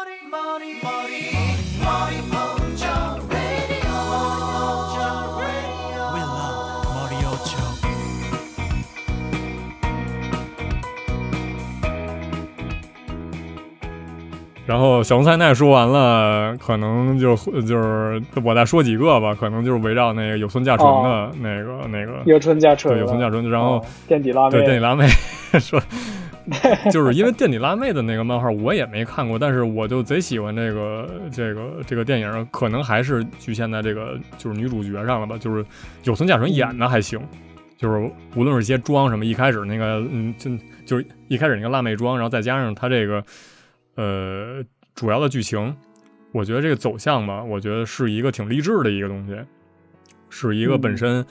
然后小龙菜奈说完了，可能就就是我再说几个吧，可能就是围绕那个有村架纯的那个、那个有村架纯了，对有村架纯，然后、哦垫底辣妹，对垫底辣妹说，就是因为垫底辣妹的那个漫画我也没看过，但是我就贼喜欢这个这个这个电影，可能还是局限在这个就是女主角上了吧，就是有村架纯演的还行。就是无论是一些妆什么，一开始那个，嗯，就就是一开始那个辣妹妆，然后再加上她这个，呃，主要的剧情，我觉得这个走向吧，我觉得是一个挺励志的一个东西，是一个本身，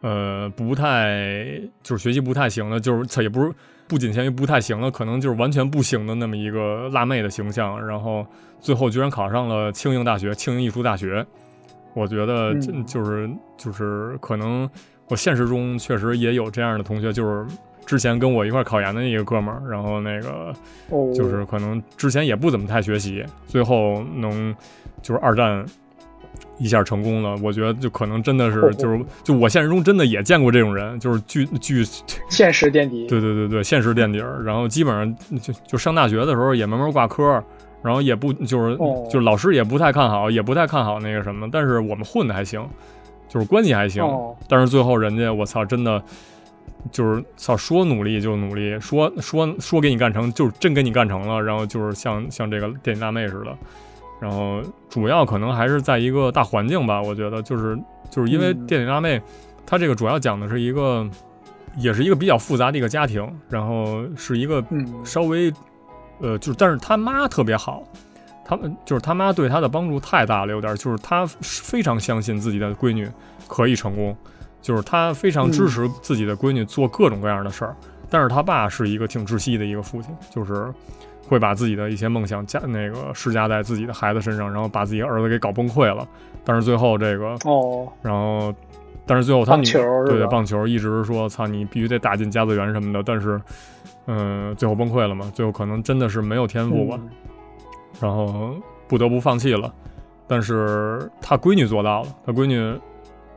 呃，不太就是学习不太行的，就是它也不是不仅限于不太行了，可能就是完全不行的那么一个辣妹的形象，然后最后居然考上了庆应大学，庆应艺术大学，我觉得就是就是可能。我现实中确实也有这样的同学，就是之前跟我一块考研的一个哥们儿，然后那个哦，就是可能之前也不怎么太学习，最后能就是二战一下成功了。我觉得就可能真的哦是就是就我现实中真的也见过这种人，就是巨巨 现实垫底，对对对对现实垫底儿，然后基本上就就上大学的时候也慢慢挂科。然后也不就是哦就是老师也不太看好，也不太看好那个什么，但是我们混的还行，就是关系还行。哦，但是最后人家我操，真的就是操说努力就努力，说说说给你干成，就是真给你干成了。然后就是像像这个电影大妹似的，然后主要可能还是在一个大环境吧，我觉得就是就是因为嗯。电影辣妹，她这个主要讲的是一个，也是一个比较复杂的一个家庭，然后是一个嗯，稍微，呃，就是但是他妈特别好，他们就是他妈对他的帮助太大了，有点儿就是他非常相信自己的闺女可以成功，就是他非常支持自己的闺女做各种各样的事儿，但是他爸是一个挺窒息的一个父亲，就是会把自己的一些梦想加那个施加在自己的孩子身上，然后把自己儿子给搞崩溃了，但是最后这个哦，然后，但是最后他女对对棒球一直说操你必须得打进甲子园什么的，但是，嗯、最后崩溃了嘛，最后可能真的是没有天赋吧，嗯。然后不得不放弃了。但是他闺女做到了，他闺女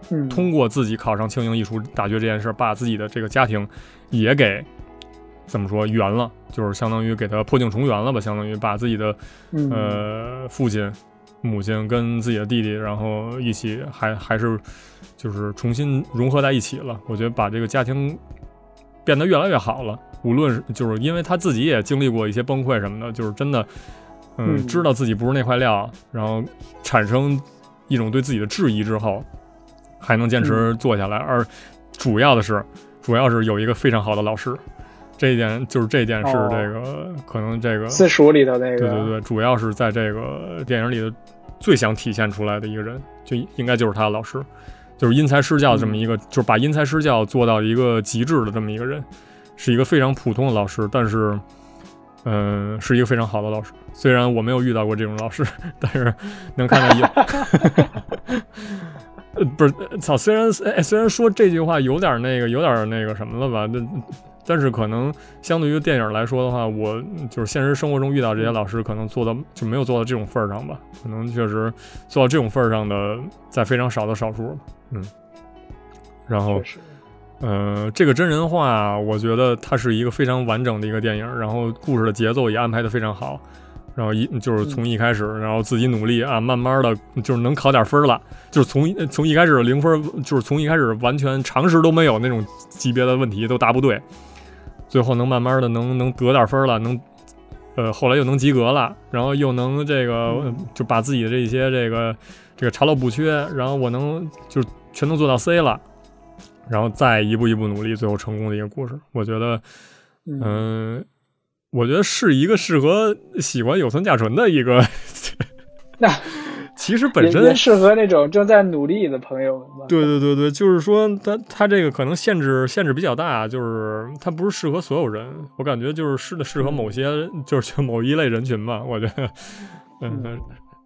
嗯，通过自己考上庆应艺术大学这件事，把自己的这个家庭也给怎么说圆了，就是相当于给他破镜重圆了吧，相当于把自己的嗯呃，父亲、母亲跟自己的弟弟，然后一起还还是就是重新融合在一起了。我觉得把这个家庭变得越来越好了。无论是就是因为他自己也经历过一些崩溃什么的，就是真的，嗯，嗯知道自己不是那块料，然后产生一种对自己的质疑之后，还能坚持做下来。而主要的是，主要是有一个非常好的老师。这一点就是这一点是哦这个、可能这个私塾里头那个，对对对，主要是在这个电影里的最想体现出来的一个人，就应该就是他的老师，就是因材施教这么一个，就是把因材施教做到一个极致的这么一个人，是一个非常普通的老师，但是，嗯、是一个非常好的老师。虽然我没有遇到过这种老师，但是能看到一，呃，不是，呃操，虽然哎，虽然说这句话有点那个，有点那个什么了吧，那。但是可能相对于电影来说的话，我就是现实生活中遇到这些老师，可能做到就没有做到这种份儿上吧。可能确实做到这种份儿上的，在非常少的少数。嗯，然后呃，这个真人化，我觉得它是一个非常完整的一个电影，然后故事的节奏也安排的非常好。然后一就是从一开始，然后自己努力啊，慢慢的就是能考点分了，就是从从一开始零分，就是从一开始完全常识都没有那种级别的问题都答不对，最后能慢慢的能能得点分了，能呃后来又能及格了，然后又能这个、呃就把自己的这些这个这个查漏补缺，然后我能就全都做到 C 了，然后再一步一步努力，最后成功的一个故事，我觉得嗯，嗯。我觉得是一个适合喜欢有村架纯的一个，那其实本身适合那种正在努力的朋友们吧。对对对对，就是说它它这个可能限制限制比较大，就是它不是适合所有人，我感觉就是适的适合某些 就是就某一类人群吧，我觉得，嗯，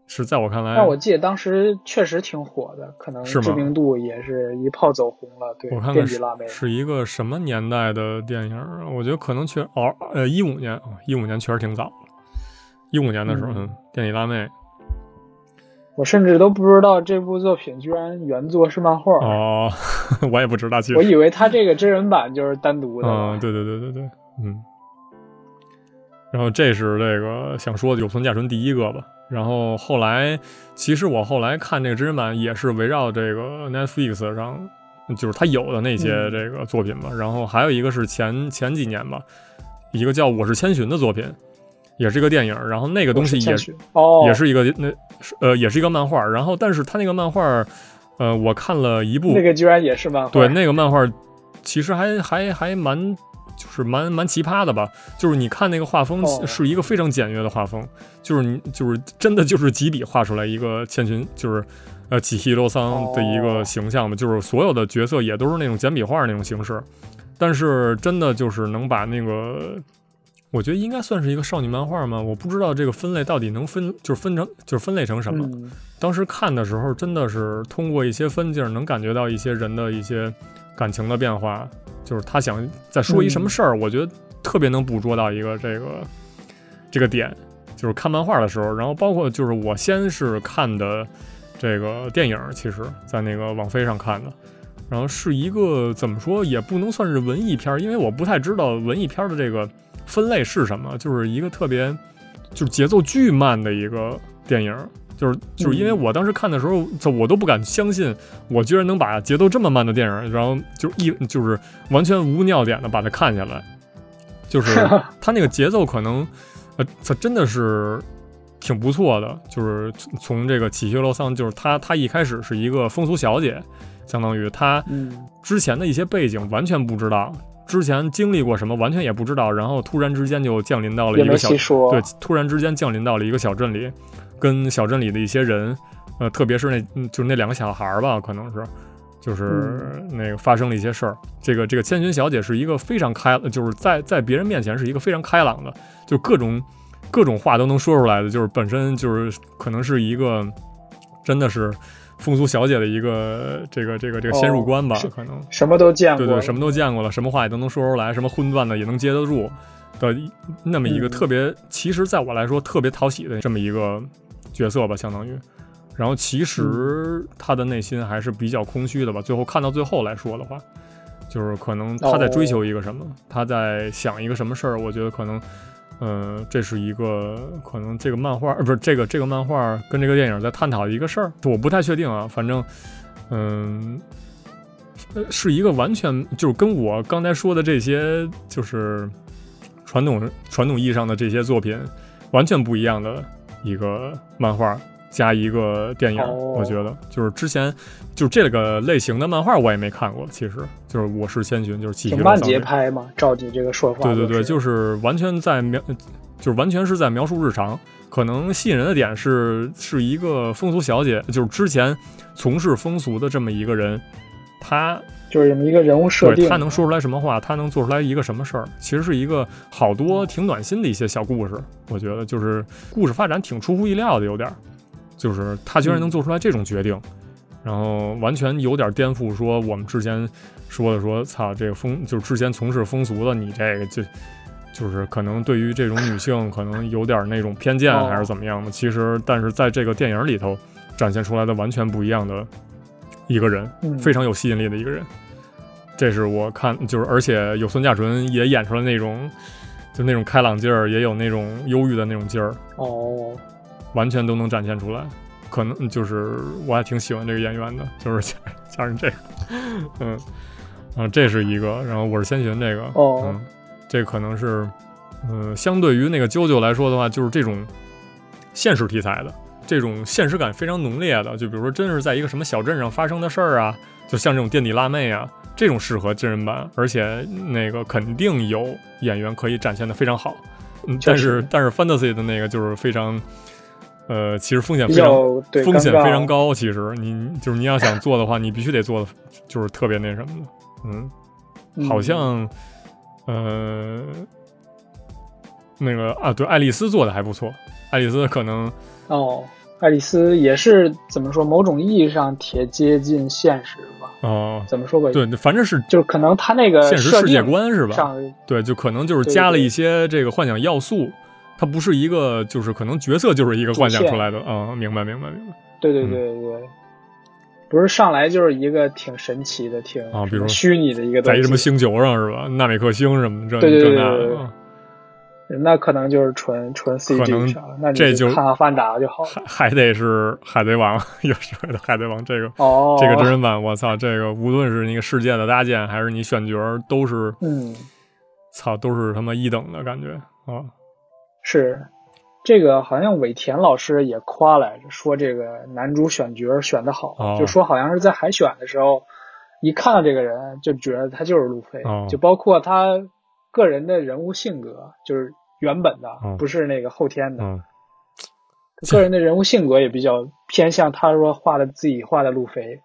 是在我看来，但我记得当时确实挺火的，可能是知名度也是一炮走红了。对，我看看是。是一个什么年代的电影？我觉得可能确哦呃一五年，一五年确实挺早了。一五年的时候，嗯嗯，电里辣妹我甚至都不知道这部作品居然原作是漫画，哦，我也不知道，其实我以为他这个真人版就是单独的。嗯，对对对对对，嗯。然后这是这个想说的有村架纯第一个吧。然后后来，其实我后来看这个真人版也是围绕这个 Netflix 上，就是他有的那些嗯这个作品吧。然后还有一个是前前几年吧，一个叫《我是千寻》的作品，也是一个电影。然后那个东西也我是哦，也是一个那是呃也是一个漫画。然后但是他那个漫画，呃，我看了一部，那个居然也是漫画。对，那个漫画其实还还还蛮，就是蛮蛮奇葩的吧。就是你看那个画风哦是一个非常简约的画风，就是你就是真的就是几笔画出来一个千寻，就是呃几希罗桑的一个哦形象嘛，就是所有的角色也都是那种简笔画那种形式，但是真的就是能把那个。我觉得应该算是一个少女漫画吗？我不知道这个分类到底能分，就是分成，就是分类成什么。嗯，当时看的时候，真的是通过一些分镜，能感觉到一些人的一些感情的变化。就是他想再说一什么事儿，我觉得特别能捕捉到一个这个这个点。就是看漫画的时候，然后包括就是我先是看的这个电影，其实在那个网飞上看的，然后是一个怎么说也不能算是文艺片儿，因为我不太知道文艺片儿的这个分类是什么，就是一个特别就是节奏巨慢的一个电影。就是就是因为我当时看的时候，就我都不敢相信，我居然能把节奏这么慢的电影，然后就一就是完全无尿点的把它看下来，就是 它那个节奏可能，呃，它真的是挺不错的。就是从从这个起学楼桑，就是她她一开始是一个风俗小姐，相当于她嗯，之前的一些背景完全不知道，之前经历过什么完全也不知道，然后突然之间就降临到了一个小。对，突然之间降临到了一个小镇里，跟小镇里的一些人，呃，特别是那嗯就是那两个小孩儿吧，可能是，就是那个发生了一些事儿。这个这个千寻小姐是一个非常开，就是在在别人面前是一个非常开朗的，就各种各种话都能说出来的，就是本身就是可能是一个真的是风俗小姐的一个这个这个这个先入关吧，是可能。什么都见过，对对，什么都见过了，什么话也都能说出来，什么荤段子也能接得住的那么一个嗯特别，其实在我来说特别讨喜的这么一个角色吧，相当于。然后其实他的内心还是比较空虚的吧。最后看到最后来说的话，就是可能他在追求一个什么，他在想一个什么事儿。我觉得可能，嗯，这是一个可能这个漫画，呃，不是这个这个漫画跟这个电影在探讨的一个事儿，我不太确定啊。反正，嗯、是一个完全就是跟我刚才说的这些，就是传统传统意义上的这些作品完全不一样的一个漫画加一个电影，哦。我觉得。就是之前就是这个类型的漫画我也没看过，其实就是《我是千寻》，就是《七挺慢星节拍嘛，照你这个说法，对对对，就是。完全在描，就是完全是在描述日常。可能吸引人的点是，是一个风俗小姐，就是之前从事风俗的这么一个人，她就是这么一个人物设定，对她能说出来什么话，她能做出来一个什么事儿，其实是一个好多挺暖心的一些小故事。我觉得就是故事发展挺出乎意料的，有点儿，就是他居然能做出来这种决定，然后完全有点颠覆说我们之前说的说，操，这个风就是之前从事风俗的你这个就。就是可能对于这种女性可能有点那种偏见哦还是怎么样的，其实但是在这个电影里头展现出来的完全不一样的一个人，嗯非常有吸引力的一个人。这是我看就是，而且有孙佳纯也演出来那种就那种开朗劲儿，也有那种忧郁的那种劲儿，哦，完全都能展现出来。可能就是我还挺喜欢这个演员的，就是加加上这个，嗯，然后这是一个，然后我是千寻这个，哦嗯，这可能是，嗯、相对于那个啾啾来说的话，就是这种现实题材的，这种现实感非常浓烈的，就比如说真是在一个什么小镇上发生的事儿啊，就像这种垫底辣妹啊，这种适合真人版，而且那个肯定有演员可以展现的非常好。嗯，但是但是 fantasy 的那个就是非常，呃，其实风险非常风险非常高。其实你就是你要想做的话，你必须得做的就是特别那什么的，嗯。嗯好像，呃，那个啊，对，爱丽丝做的还不错。爱丽丝可能哦，爱丽丝也是怎么说，某种意义上挺接近现实吧？哦、怎么说吧？对，反正是就是可能他那个现实世界观是吧？对，就可能就是加了一些这个幻想要素。它不是一个就是可能角色就是一个幻想出来的啊、嗯明白明白明白。对对对对对，不是上来就是一个挺神奇的、挺啊比如虚拟的一个在一什么星球上是吧？纳米克星什么，这对对对这那对那可能就是纯纯 CG 那这就看看范达就好了。还还得是海贼王，有时候的海贼王这个哦，这个真人版，我操，这个无论是那个世界的搭建，还是你选角，都是，嗯，操，都是他妈一等的感觉啊！是这个，好像尾田老师也夸来着，说这个男主选角选的好，哦就说好像是在海选的时候，一看到这个人就觉得他就是路飞，哦就包括他个人的人物性格，就是原本的，哦不是那个后天的，嗯，个人的人物性格也比较偏向他说画的自己画的路飞。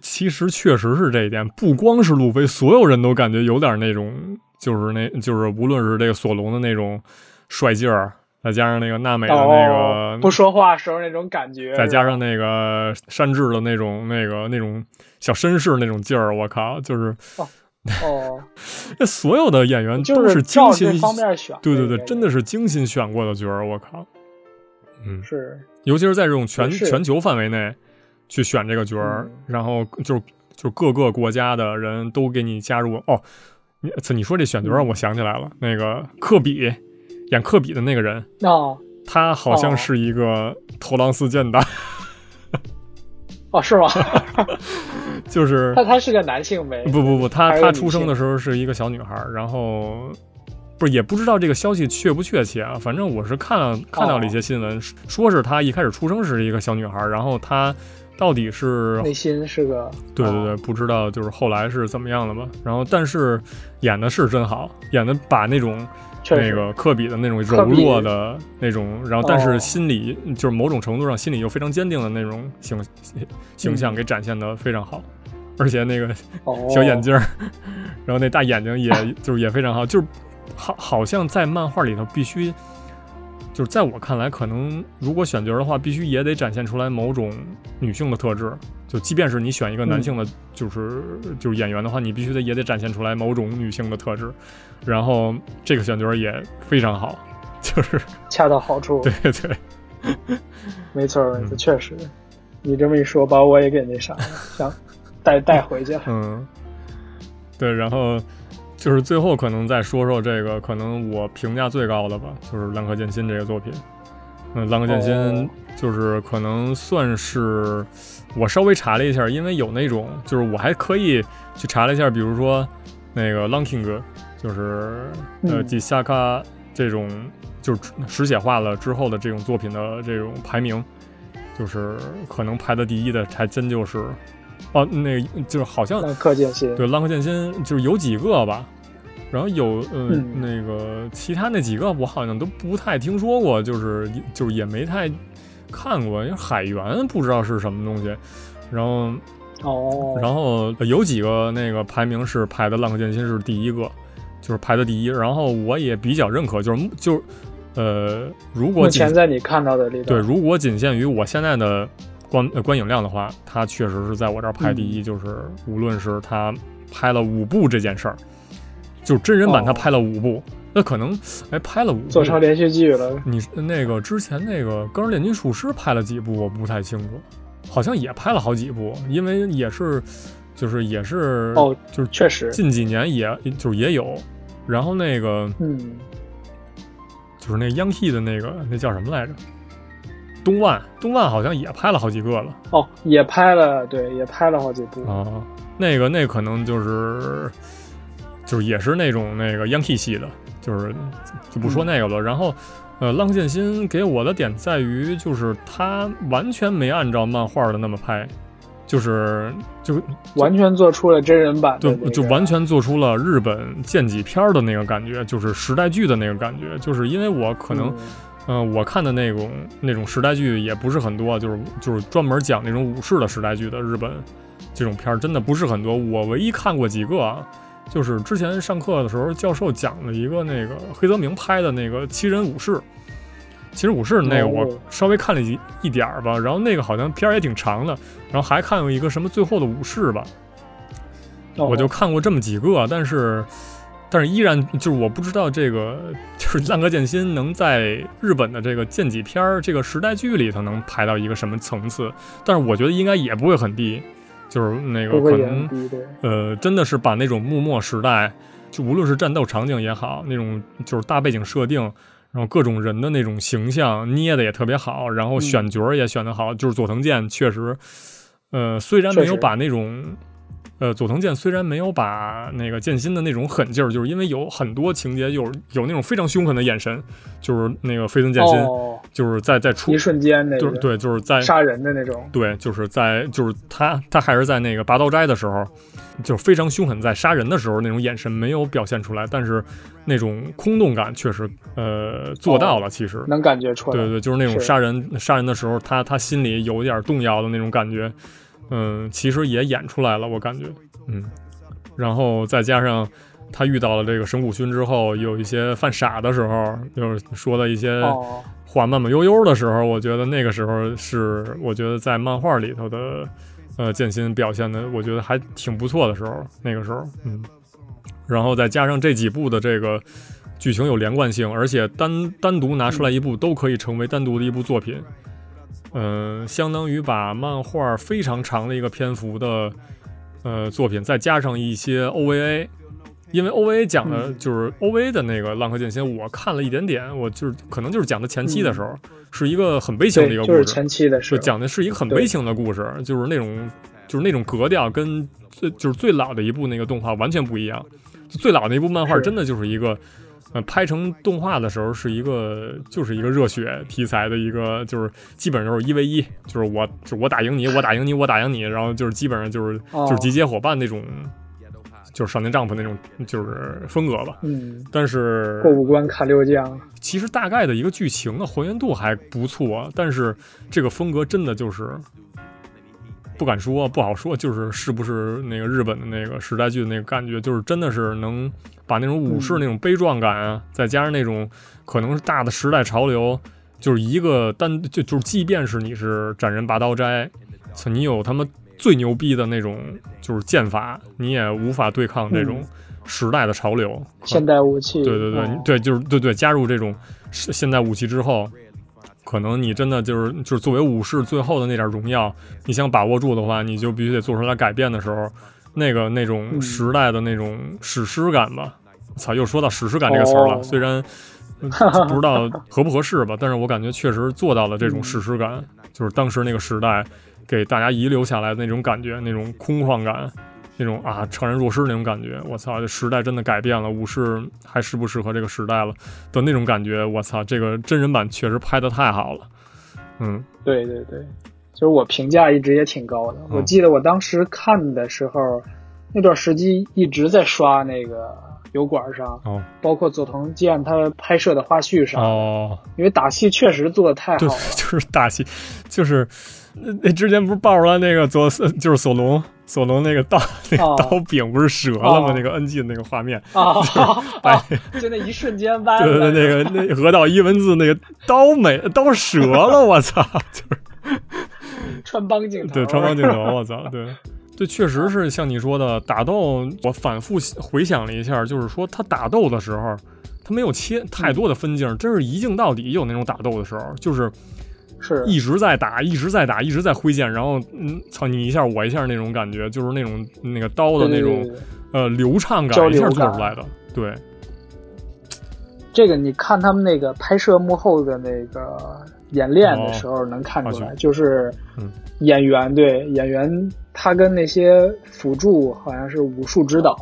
其实确实是这一点，不光是路飞，所有人都感觉有点那种，就是那，就是无论是这个索隆的那种帅劲儿，再加上那个娜美的那个、哦、不说话时候那种感觉，再加上那个山治的那种那个那种小绅士那种劲儿，我靠，就是哦，那所有的演员就都是照精心这方面选，对对对，真的是精心选过的角儿，我靠，嗯，是尤其是在这种全全球范围内去选这个角儿，嗯然后就是就是各个国家的人都给你加入。哦，你你说这选角我想起来了，那个科比演科比的那个人，哦他好像哦是一个托朗斯健达，哦是吗？就是 他他是个男性呗？不不不，他他出生的时候是一个小女孩，然后不是也不知道这个消息确不确切啊，反正我是看了看到了一些新闻，说是他一开始出生是一个小女孩，然后他到底是内心是个对对对，哦不知道就是后来是怎么样的吧。然后但是演的是真好，演的把那种那个科比的那种柔弱的那种，然后但是哦。心里、就是某种程度上心里又非常坚定的那种形形象嗯。给展现的非常好，而且那个哦。小眼镜儿，然后那大眼睛也就是也非常好，就是好好像在漫画里头必须，就是在我看来，可能如果选角的话，必须也得展现出来某种女性的特质。就即便是你选一个男性的，就是、就是演员的话，你必须得也得展现出来某种女性的特质。然后这个选角也非常好，就是 恰到好处，对 对，没错没错，嗯确实。你这么一说，把我也给那啥了，想带带回去了。嗯，对，然后就是最后可能再说说这个，可能我评价最高的吧，就是《浪客剑心》这个作品。嗯，《浪客剑心哦》就是可能算是我稍微查了一下，因为有那种就是我还可以去查了一下，比如说那个《Lanking》，就是呃嗯吉萨卡这种就是实写化了之后的这种作品的这种排名，就是可能排的第一的还真就是哦，那个就是好像浪客剑心，对《浪客剑心》就是有几个吧，然后有呃、嗯。那个其他那几个我好像都不太听说过，就是就是也没太看过，因为海员不知道是什么东西，然后哦，然后有几个那个排名是排的《浪客剑心》是第一个，就是排的第一，然后我也比较认可，就是就是呃，如果目仅前在你看到的里对，如果仅限于我现在的观呃观影量的话，它确实是在我这儿排第嗯。一。就是无论是他拍了五部这件事儿，就是真人版他哦拍了五部，那可能哎拍了五部。做成连续剧了。你那个之前那个《钢之炼金术师》拍了几部，我不太清楚，好像也拍了好几部，因为也是就是也是哦，就是确实，近几年也就是也有，然后那个嗯，就是那 Yankee 的那个那叫什么来着？东万，东万好像也拍了好几个了哦，也拍了，对，也拍了好几部。啊。那个那可能就是就是也是那种那个 Yankee 系的，就是就不说那个了。然后呃，浪剑心给我的点在于，就是他完全没按照漫画的那么拍，就是就完全做出了真人版的就、就完全做出了日本剑戟片的那个感觉，就是时代剧的那个感觉。就是因为我可能。嗯嗯、我看的那种那种时代剧也不是很多，就是就是专门讲那种武士的时代剧的日本这种片儿真的不是很多。我唯一看过几个啊，就是之前上课的时候教授讲了一个那个黑泽明拍的那个《七人武士》，《七人武士》那个我哦稍微看了一一点儿吧，然后那个好像片儿也挺长的，然后还看过一个什么《最后的武士》吧，哦。我就看过这么几个，但是但是依然就是我不知道这个就是浪客剑心能在日本的这个剑戟片儿这个时代剧里头能排到一个什么层次，但是我觉得应该也不会很低，就是那个可能呃真的是把那种幕末时代，就无论是战斗场景也好，那种就是大背景设定。然后各种人的那种形象捏的也特别好，然后选角儿也选得好，就是佐藤健确实，呃，虽然没有把那种，呃，佐藤健虽然没有把那个剑心的那种狠劲儿，就是因为有很多情节有有那种非常凶狠的眼神，就是那个飞森剑心，哦，就是在在出一，瞬间那个就是对，就是在杀人的那种，对，就是在就是他他还是在那个拔刀斋的时候，就是非常凶狠，在杀人的时候那种眼神没有表现出来，但是那种空洞感确实呃做到了，其实。能感觉出来。对对，就是那种杀人杀人的时候，他他心里有一点动摇的那种感觉，嗯，其实也演出来了，我感觉，嗯，然后再加上他遇到了这个神谷薰之后，有一些犯傻的时候，就是说的一些哦，话慢慢悠悠的时候，我觉得那个时候是我觉得在漫画里头的呃剑心表现的，我觉得还挺不错的时候，那个时候，嗯，然后再加上这几部的这个剧情有连贯性，而且单单独拿出来一部都可以成为单独的一部作品，嗯、相当于把漫画非常长的一个篇幅的呃作品，再加上一些 OVA。因为 OVA 讲的嗯就是 OVA 的那个《浪客剑心》，我看了一点点，我就是可能就是讲的前期的时候，是一个很悲情的一个，故事，就是前期的时就候，讲的是一个很悲情的故事，就是那种就是那种格调跟最就是最老的一部那个动画完全不一样。最老的一部漫画真的就是一个，呃，拍成动画的时候是一个就是一个热血题材的一个，就是基本上都是一 v 一，就是我就我打赢你，我打赢你，我打赢你，然后就是基本上就是哦就是集结伙伴那种，就是少年丈夫那种就是风格吧。嗯，但是过五关砍六将，其实大概的一个剧情的还原度还不错，但是这个风格真的就是不敢说，不好说，就是是不是那个日本的那个时代剧的那个感觉，就是真的是能把那种武士嗯。那种悲壮感啊，再加上那种可能是大的时代潮流，就是一个单就就是即便是你是斩人拔刀斋，你有他妈最牛逼的那种就是剑法，你也无法对抗这种嗯。时代的潮流。现代武器，对对对、哦对，就是对对，加入这种现现代武器之后，可能你真的就是就是作为武士最后的那点荣耀，你想把握住的话，你就必须得做出来改变的时候，那个那种嗯时代的那种史诗感吧。操，又说到史诗感这个词儿了，哦虽然。嗯不知道合不合适吧，但是我感觉确实做到了这种嗯史诗感，就是当时那个时代给大家遗留下来的那种感觉，那种空旷感，那种啊怅然若失那种感觉。我操，这时代真的改变了，武士还适不适合这个时代了的那种感觉。我操，这个真人版确实拍的太好了。嗯对对对，就是我评价一直也挺高的。嗯我记得我当时看的时候，那段时期一直在刷那个油管上，哦包括佐藤健他拍摄的花絮上，哦，因为打戏确实做的太好对了。，就是打戏，就是那那之前不是爆出来那个佐就是索隆索隆那个刀 那刀柄不是折了吗？哦那个 NG 的那个画面，啊，把 就那一瞬间弯对了，对对，那个那河道一文字那个刀没刀折了，我操！就是穿帮镜头，对穿帮镜头，我操！对对，确实是像你说的打斗，我反复回想了一下，就是说他打斗的时候，他没有切太多的分镜，真是一镜到底。有那种打斗的时候，就是是一直在打，一直在打，一直在挥剑，然后嗯，操你一下我一下那种感觉，就是那种那个刀的那种呃流畅感一下做出来的。对，这个你看他们那个拍摄幕后的那个演练的时候能看出来，哦就是嗯演员对演员他跟那些辅助好像是武术指导，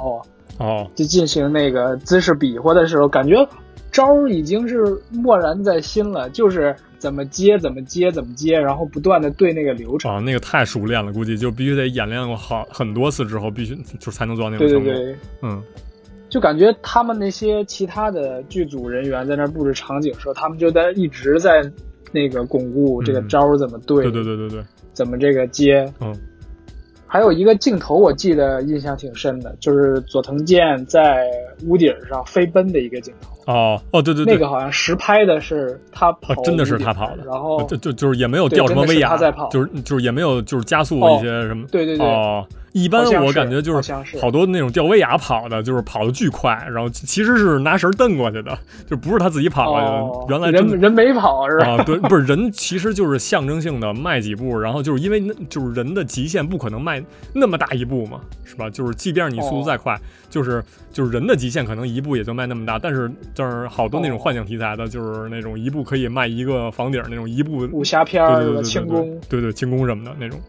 哦，就进行那个姿势比划的时候，感觉招已经是默然在心了，就是怎么接怎么接怎么接，然后不断的对那个流程。啊，那个太熟练了，估计就必须得演练过好很多次之后，必须就才能做到那种程度。对对对，嗯，就感觉他们那些其他的剧组人员在那儿布置场景的时候，他们就在一直在那个巩固这个嗯招怎么对，对对对对对，怎么这个接。嗯，还有一个镜头我记得印象挺深的，就是佐藤健在屋顶上飞奔的一个镜头。哦哦，对对对，那个好像实拍的是他跑、哦，真的是他跑的，然后就就就是也没有掉什么威亚就是就是也没有就是加速哦一些什么。对对对，哦，一般我感觉就是好多那种吊威亚跑的，就是跑的巨快，然后其实是拿绳蹬过去的，就不是他自己跑过去的。哦，原来人人没跑是吧？啊，对，不是人，其实就是象征性的迈几步，然后就是因为那就是人的极限不可能迈那么大一步嘛，是吧？就是即便你速度再快，就是就是人的极限可能一步也就迈那么大，但是就是好多那种哦幻想题材的，就是那种一步可以迈一个房顶那种一步，武侠片对儿？对对轻功对对轻功什么的那种。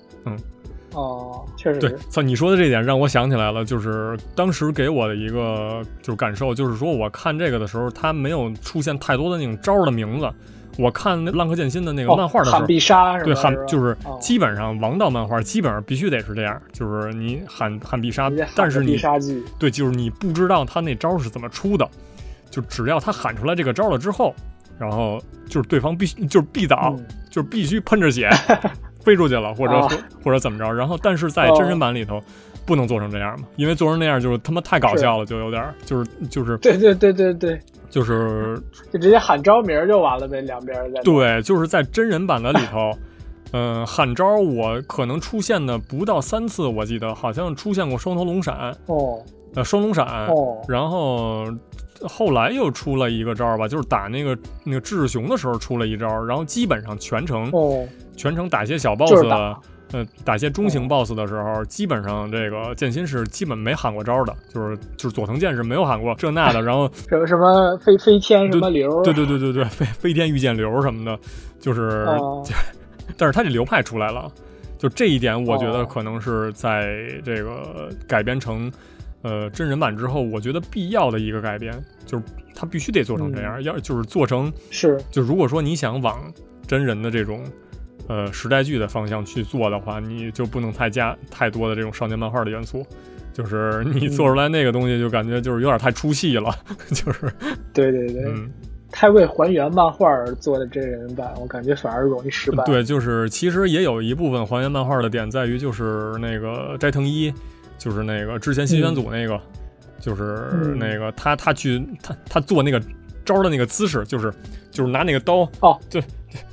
哦，确实对你说的这点让我想起来了，就是当时给我的一个就是感受，就是说我看这个的时候，它没有出现太多的那种招的名字。我看那《浪客剑心》的那个哦漫画的时候，喊必杀是吧？对喊就是哦基本上王道漫画基本上必须得是这样，就是你喊喊必杀但是你必杀技对，就是你不知道他那招是怎么出的，就只要他喊出来这个招了之后，然后就是对方必须就是必倒，嗯就是必须喷着血 飞出去了，或者、啊 或者怎么着。然后但是在真人版里头。不能做成这样嘛，因为做成那样就是他妈太搞笑了，就有点儿就是就是对对对对对，就是就直接喊招名儿就完了呗，两边儿在对，就是在真人版的里头，嗯、喊招我可能出现的不到三次，我记得好像出现过双头龙闪，哦。呃，双龙闪，哦。然后后来又出了一个招儿吧，就是打那个那个智雄的时候出了一招儿，然后基本上全程、哦。全程打些小 boss，是呃，打些中型哦 boss 的时候，基本上这个剑心是基本没喊过招儿的，就是就是佐藤健是没有喊过这那的，然后 什么什么飞飞天什么流，对对对对对，飞飞天御剑流什么的，就是。哦。但是他这流派出来了，就这一点，我觉得哦。可能是在这个改编成呃真人版之后，我觉得必要的一个改编，就是它必须得做成这样，要就是做成，是就如果说你想往真人的这种呃时代剧的方向去做的话，你就不能太加太多的这种少年漫画的元素。就是你做出来那个东西，就感觉就是有点太出戏了，就是对对对，嗯，太为还原漫画而做的真人版，我感觉反而容易失败。对，就是其实也有一部分还原漫画的点在于，就是那个斋藤一，就是那个之前新选组那个，就是嗯。那个他他去他他做那个招的那个姿势，就是就是拿那个刀哦，就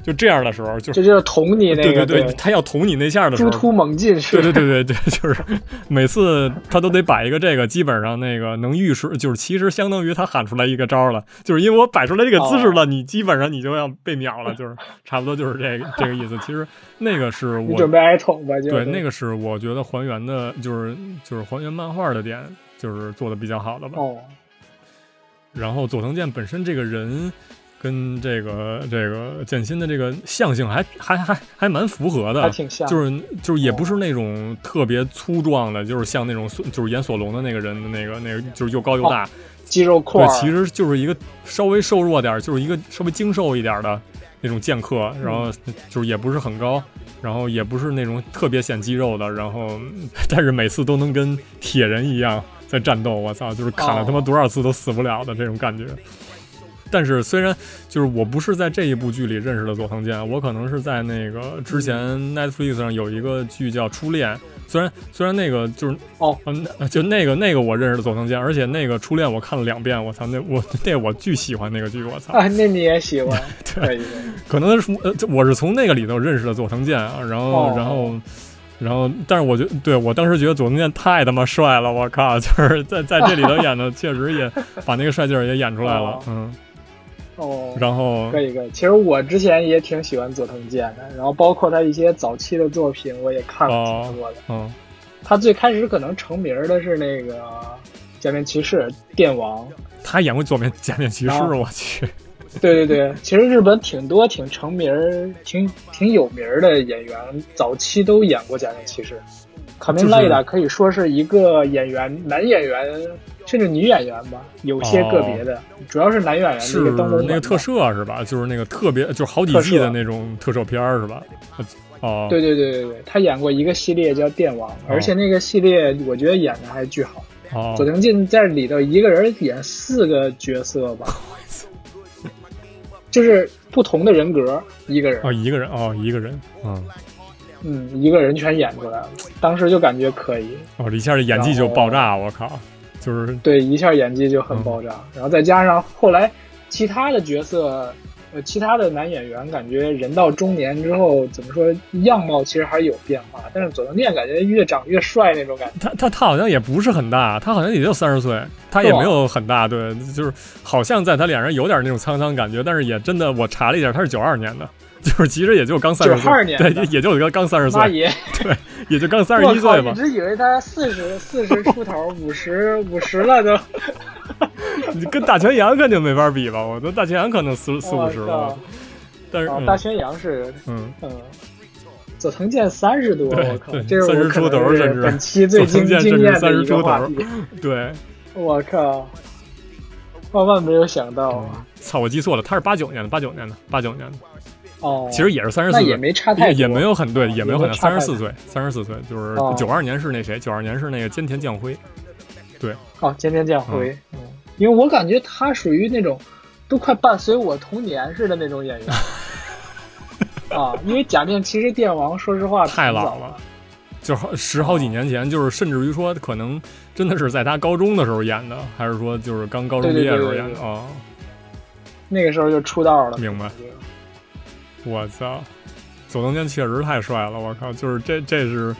就这样的时候，就这就是捅你那个对对对，他要捅你那下的时候。猪突猛进是。对对对对对，就是每次他都得摆一个这个，基本上那个能预示，就是其实相当于他喊出来一个招了，就是因为我摆出来这个姿势哦了，你基本上你就要被秒了，就是 差不多就是这个这个意思。其实那个是我你准备挨捅吧？就对那个是我觉得还原的，就是就是还原漫画的点，就是做的比较好的吧。哦，然后佐藤健本身这个人跟这个这个剑心的这个相性还还还还蛮符合的，还挺像。就是就是也不是那种特别粗壮的，就是像那种就是演索隆的那个人的那个那个就是又高又大，肌肉块，，对其实就是一个稍微瘦弱点儿，就是一个稍微精瘦一点儿的那种剑客，然后就是也不是很高，然后也不是那种特别显肌肉的，然后 但是每次都能跟铁人一样在战斗，我操，就是砍了他妈多少次都死不了的这种感觉。但是虽然就是我不是在这一部剧里认识的佐藤健，我可能是在那个之前 Netflix 上有一个剧叫《初恋》，虽然虽然那个就是哦嗯，就那个那个我认识的佐藤健，而且那个《初恋》我看了两遍，我操，那我那我巨喜欢那个剧，我操，啊，那你也喜欢？对可能是呃，我是从那个里头认识的佐藤健啊，然后、哦然后。然后，但是我觉得对我当时觉得佐藤健太他妈帅了，我靠！就是在在这里头演的，确实也把那个帅劲儿也演出来了，哦嗯。哦，然后可以可以。其实我之前也挺喜欢佐藤健的，然后包括他一些早期的作品，我也看了挺多的。嗯，他最开始可能成名的是那个《假面骑士》电王。他演过《左面假面骑士》哦我去，对对对，其实日本挺多挺成名儿、挺挺有名儿的演员，早期都演过《假面骑士》。卡梅莱达可以说是一个演员，男演员甚至女演员吧，有些个别的，主要是男演员哦是那个特摄是吧？就是那个特别，就是好几季的那种特摄片儿是吧？哦，对对对对对，他演过一个系列叫《电王》，而且那个系列我觉得演的还巨好。哦。佐，藤健在里头一个人演四个角色吧，就是不同的人格，一个人，哦，一个人，哦，一个人，嗯，嗯，一个人全演出来了。当时就感觉可以，哦，这一下这演技就爆炸，我靠，就是对，一下演技就很嗯爆炸，然后再加上后来其他的角色，呃，其他的男演员感觉人到中年之后，怎么说样貌其实还是有变化，但是佐藤健感觉越长越帅那种感觉。他他他好像也不是很大，他好像也就三十岁，他也没有很大，对，就是好像在他脸上有点那种沧桑感觉，但是也真的我查了一下，他是九二年的，就是其实也就刚三十岁，九二年对，也就刚刚三十岁，妈爷，也就刚三十，一岁吧一。直以为他四十四十出头，五十五十了都。你 跟大泉洋肯定没法比吧？我都大泉洋可能四四五十了我吧，但是大泉洋是嗯，嗯，佐藤健三十多，对我靠对，这是我30可能是出头甚至本期最惊佐藤健惊艳甚至30的一个出头话题。对，我靠，万万没有想到啊！嗯操，我记错了，他是八九年的，八九年的，八九年的，哦，其实也是三十四也没差太多，也也没有很对，哦也没有很三十四岁，三十四岁，就是哦九二年是那谁，九二年是那个菅田将晖，对哦，菅田将晖，嗯，因为我感觉他属于那种都快伴随我童年似的那种演员 啊。因为假面骑士电王，说实话太老了，就是好十好几年前，就是甚至于说可能真的是在他高中的时候演的，还是说就是刚高中毕业的时候演的对对对对哦，那个时候就出道了。明白。我操，佐藤健确实太帅了，我靠，就是这这是。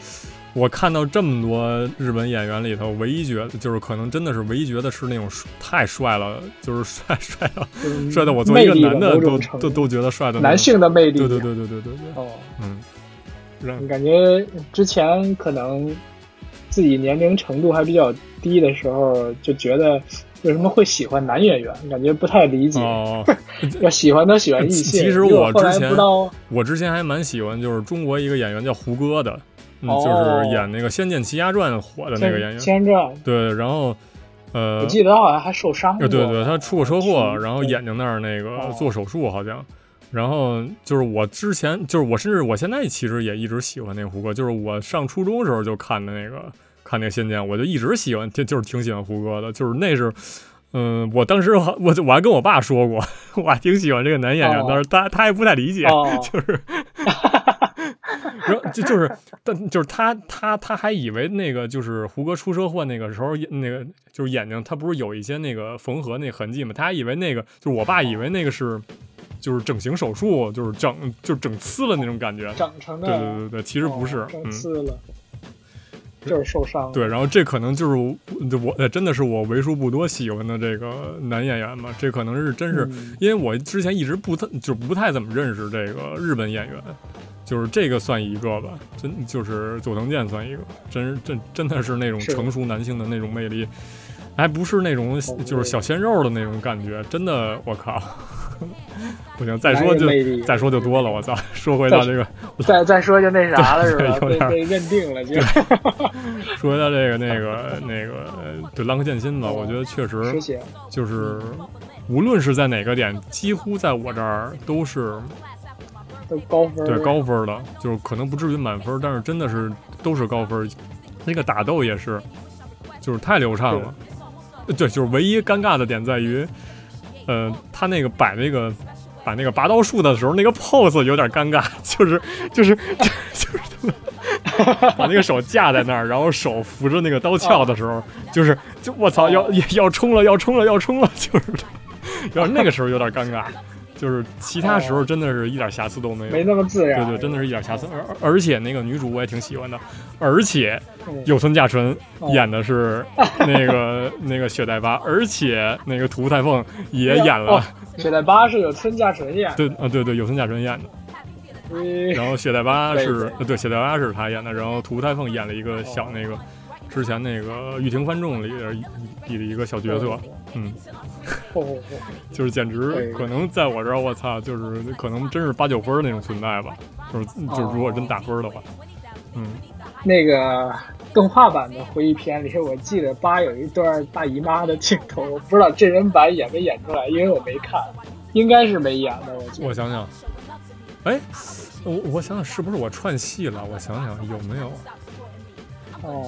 我看到这么多日本演员里头，唯一觉得就是可能真的是唯一觉得是那种太帅了，就是帅 帅到就是帅到我作为一个男的都都都觉得帅的男性的魅力。对对对对对对对，哦，嗯，让感觉之前可能自己年龄程度还比较低的时候，就觉得为什么会喜欢男演员，感觉不太理解。哦，要喜欢都喜欢异性。其实我之前我之前还蛮喜欢，就是中国一个演员叫胡歌的，嗯，哦就是演那个《仙剑奇侠传》火的那个演员，仙传，对，然后呃我，记得他好像还受伤对对，他出过车祸，然后眼睛那儿那个哦。做手术好像。然后就是我之前，就是我甚至我现在其实也一直喜欢那个胡歌，就是我上初中时候就看的那个看那个《仙剑》，我就一直喜欢，就就是挺喜欢胡歌的，就是那是，嗯、我当时我我还跟我爸说过，我还挺喜欢这个男演员，哦。但是他他也不太理解，哦，就是，然后就就是，但就是他他他还以为那个就是胡歌出车祸那个时候，那个就是眼睛他不是有一些那个缝合那痕迹吗，他还以为那个就是我爸以为那个是就是整形手术，就是整就是整刺了那种感觉。长成的。对对对对，其实不是，哦整嗯，刺了，就是受伤了。对，然后这可能就是我真的是我为数不多喜欢的这个男演员嘛，这可能是真是。嗯因为我之前一直不太就不太怎么认识这个日本演员，就是这个算一个吧，真就是佐藤健算一个，真真真的是那种成熟男性的那种魅力，还不是那种哦就是小鲜肉的那种感觉，真的我靠，不行，再说就再说就多了，我操，说回到这个 再再说就那啥了是吧？有点被被认定了就。说回到这个那个那个呃对浪客剑心吧，我觉得确实就是无论是在哪个点，几乎在我这儿都是。都高分。对高分的，就是可能不至于满分，但是真的是都是高分。那个打斗也是，就是太流畅了。呃对，就是唯一尴尬的点在于，呃，他那个摆那个摆那个拔刀术的时候，那个 pose 有点尴尬，就是就是 就是把那个手架在那儿，然后手扶着那个刀鞘的时候，就是就我操，要要冲了，要冲了，要冲了，就是，要是那个时候有点尴尬。就是其他时候真的是一点瑕疵都没有，没那么自然。对对，真的是一点瑕疵。而而且那个女主我也挺喜欢的，而且嗯有村架纯哦演的是 那个那个雪代巴，而且那个土屋太凤也演哦了，雪代巴是有村架纯演的。对啊对对，有村架纯演的。嗯然后雪代巴是对雪代巴是他演的，然后土屋太凤演了一个小那个之前那个《玉庭番众》里里的一个小角色，嗯，就是简直可能在我这儿，我操，就是可能真是八九分那种存在吧，就是就是如果真打分的话，嗯。那个动画版的回忆片里，我记得八有一段大姨妈的镜头，我不知道真人版演没演出来，因为我没看，应该是没演的。我我想想，哎，我我想想是不是我串戏了？我想想有没有？哦，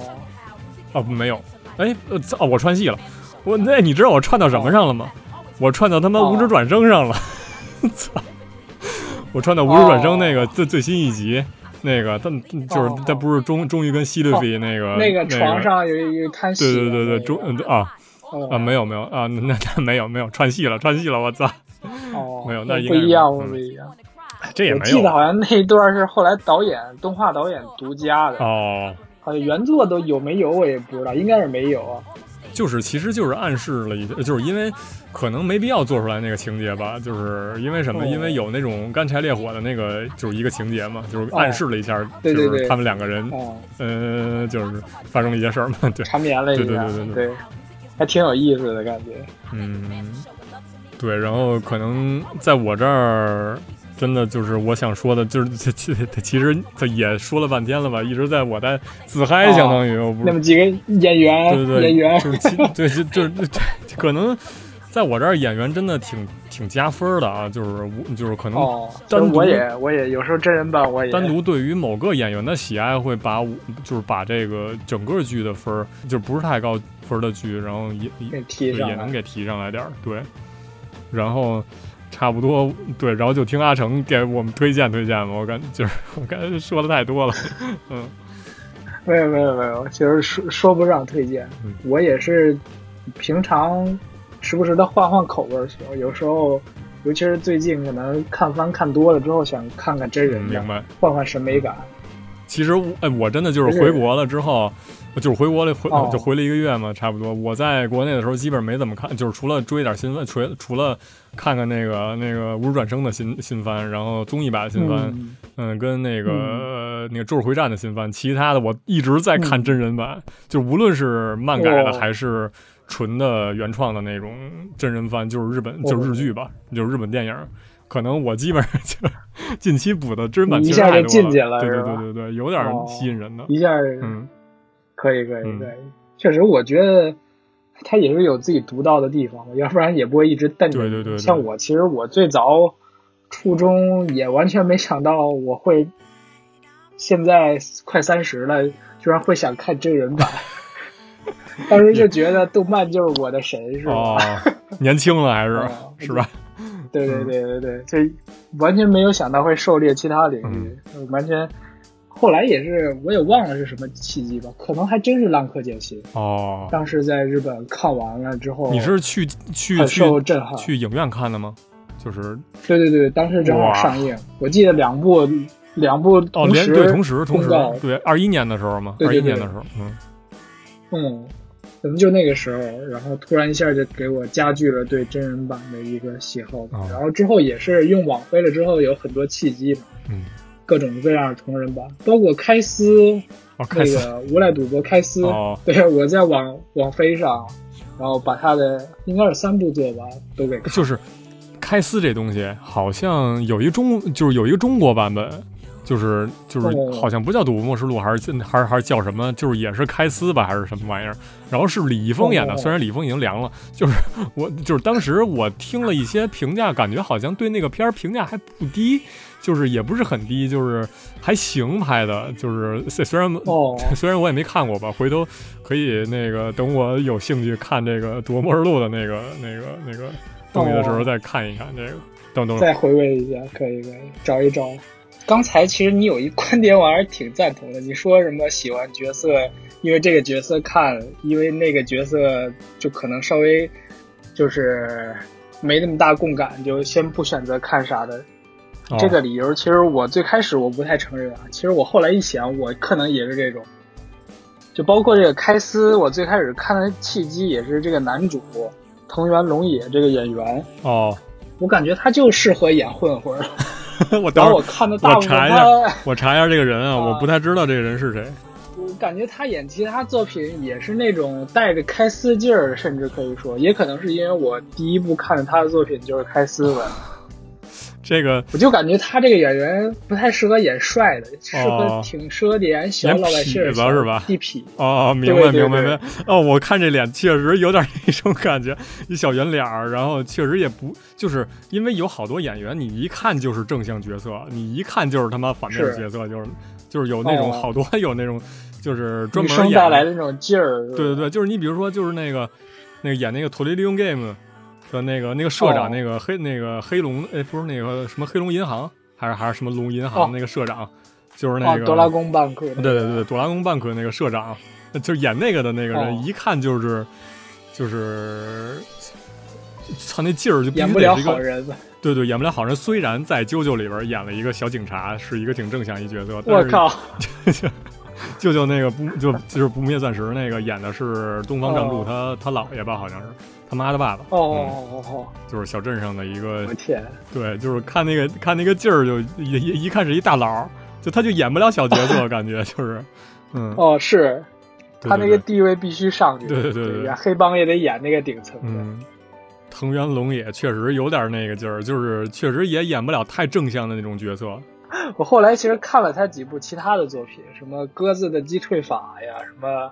哦，没有。哎，呃，哦，我串戏了。我那你知道我串到什么上了吗？我串到他妈哦无职转生上了。操！我串到无职转生那个最最新一集，那个他就是哦他不是终终于跟西对比那个那个个床上有一有一滩血对对对对，那个终嗯啊哦啊没有没有啊那那那没有没有串戏了串戏了我操，哦，没有那不一样，嗯不一样。这也没有我记得好像那一段是后来导演动画导演独家的，哦。好像原作都有没有我也不知道，应该是没有啊。就是其实就是暗示了一下，就是因为可能没必要做出来那个情节吧，就是因为什么？哦因为有那种干柴烈火的那个就是一个情节嘛，就是哦暗示了一下，对对对就是他们两个人，哦，呃，就是发生了一些事儿嘛，对，缠绵了一下，对对对对对，还挺有意思的感觉。嗯，对，然后可能在我这儿。真的就是我想说的，就是 其其其实他也说了半天了吧，一直在我在自嗨，哦相当于我不那么几个演员，对对对，演员 就是其对就就是对，可能在我这儿演员真的挺挺加分的啊，就是我就是可能哦，单独我也我也有时候真人版我也单独对于某个演员的喜爱会把我就是把这个整个剧的分儿，就不是太高分儿的剧，然后也也提也能。给提上来点儿，对，然后。差不多对，然后就听阿成给我们推荐推荐吧。我感就是我感觉说的太多了，嗯，没有没有没有，其实说说不上推荐，嗯我也是平常时不时的换换口味儿，有时候尤其是最近可能看番看多了之后，想看看真人，嗯明白。换换审美感。其实我哎，我真的就是回国了之后，就是回国了回、哦。就回了一个月嘛，差不多。我在国内的时候基本没怎么看，就是除了追点新番，除除了看看那个那个无主转生的新新番，然后综艺版的新番，嗯，嗯跟那个、呃那个咒术回战的新番，其他的我一直在看真人版，就无论是漫改的还是纯的原创的那种真人番，就是日本哦就是日剧吧，就是日本电影。可能我基本上就近期补的真人版一下就进去了对对对对对，有点哦吸引人的。一下嗯，可以可以嗯可以，确实我觉得他也是有自己独到的地方，要不然也不会一直瞪着你。对对对对像我，其实我最早初中也完全没想到我会，现在快三十了，居然会想看真人版。当时就觉得动漫就是我的神，是吧？哦，年轻了还是、哦是吧？对对对对对，就完全没有想到会狩猎其他领域，嗯完全。后来也是，我也忘了是什么契机吧，可能还真是《浪客剑心》。哦，当时在日本看完了之后，你是去去受震撼。去影院看的吗？就是对对对，当时正好上映，我记得两部两部对同时同时对二一年的时候吗，二一年的时候，嗯，嗯，可能就那个时候，然后突然一下就给我加剧了对真人版的一个喜好吧。哦然后之后也是用网飞了之后，有很多契机嘛，嗯，各种各样的同人版，包括开司那个无赖赌博开司，哦，对我在网网飞上，然后把他的应该是三部作吧都给。就是开司这东西好像有一中就是有一个中国版本。就是就是哦好像不叫《赌博默示录》，还是还是还是叫什么？就是也是开司吧，还是什么玩意儿？然后是李易峰演的，哦虽然李易峰已经凉了。就是 我就是当时我听了一些评价，感觉好像对那个片儿评价还不低，就是也不是很低，就是还行拍的。就是虽虽然哦，虽然我也没看过吧，回头可以那个等我有兴趣看这个《赌博默示录》的那个那个那个东西的时候哦再看一看这个。等等，再回味一下，可以可以找一找。刚才其实你有一观点，我还是挺赞同的。你说什么喜欢角色，因为这个角色看，因为那个角色就可能稍微就是没那么大共感，就先不选择看啥的。哦这个理由其实我最开始我不太承认啊，其实我后来一想，我可能也是这种。就包括这个开司，我最开始看的契机也是这个男主藤原龙也这个演员，哦，我感觉他就适合演混混儿。我等会儿我看的大部分我查一下，我查一下这个人啊，啊我不太知道这个人是谁。我感觉他演其他作品也是那种带着开撕劲儿，甚至可以说，也可能是因为我第一部看的他的作品就是开撕吧，这个我就感觉他这个演员不太适合演帅的，适合哦。挺适合演小老百姓儿演痞子是吧？地痞，哦，明白明白明白。哦，我看这脸确实有点那种感觉，一小圆脸儿，然后确实也不就是因为有好多演员，你一看就是正向角色，你一看就是他妈反面角色，就是就是有那种哦。好多 有那种就是专门演带来的那种劲儿。对对对，就是你比如说，就是那个那个演那个《土地利用 Game》的那个那个社长，哦那个黑那个黑龙，哎，不是那个什么黑龙银行，还是还是什么龙银行、哦那个社长，就是那个哦，哆啦宫半克，对对对对，哆啦 A 梦 Bank 那个社长，就是演那个的那个人，哦一看就是就是，操那劲儿就必演不了好人？对对，演不了好人。虽然在《啾啾》里边演了一个小警察，是一个挺正向一角色，但是我靠，舅舅那个不就就是不灭钻石那个演的是东方正柱他他姥爷吧，好像是他妈的爸爸。哦哦嗯，哦哦哦，就是小镇上的一个我天，对，就是看那个看那个劲儿，就一一一看是一大佬，就他就演不了小角色，感觉就是，嗯，哦是，他那个地位必须上去，对对对黑帮也得演那个顶层的，嗯，藤原龙也确实有点那个劲儿，就是确实也演不了太正向的那种角色。我后来其实看了他几部其他的作品，什么鸽子的击退法呀，什么，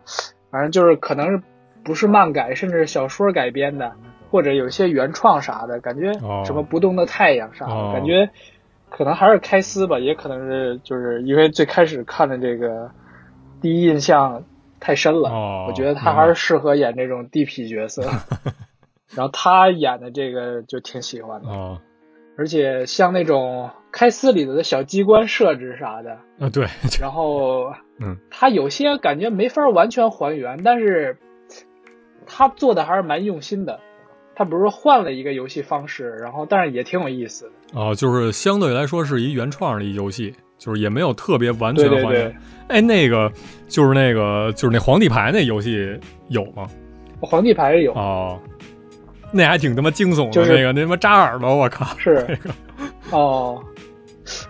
反正就是可能是不是漫改，甚至是小说改编的，或者有些原创啥的，感觉哦。什么不动的太阳啥的，哦。感觉可能还是开司吧，也可能是就是因为最开始看的这个第一印象太深了，哦我觉得他还是适合演这种地痞角色，然后他演的这个就挺喜欢的。哦，而且像那种开司里头的小机关设置啥的，啊对，然后，嗯，他有些感觉没法完全还原，但是他做的还是蛮用心的。他不是说换了一个游戏方式，然后但是也挺有意思的。哦，就是相对来说是一原创的一游戏，就是也没有特别完全对对还原。对，哎，那个就是那个就是那皇帝牌那游戏有吗？皇帝牌有，哦，那还挺他妈惊悚的，就是那个那他妈扎耳朵，我靠！是那个，哦，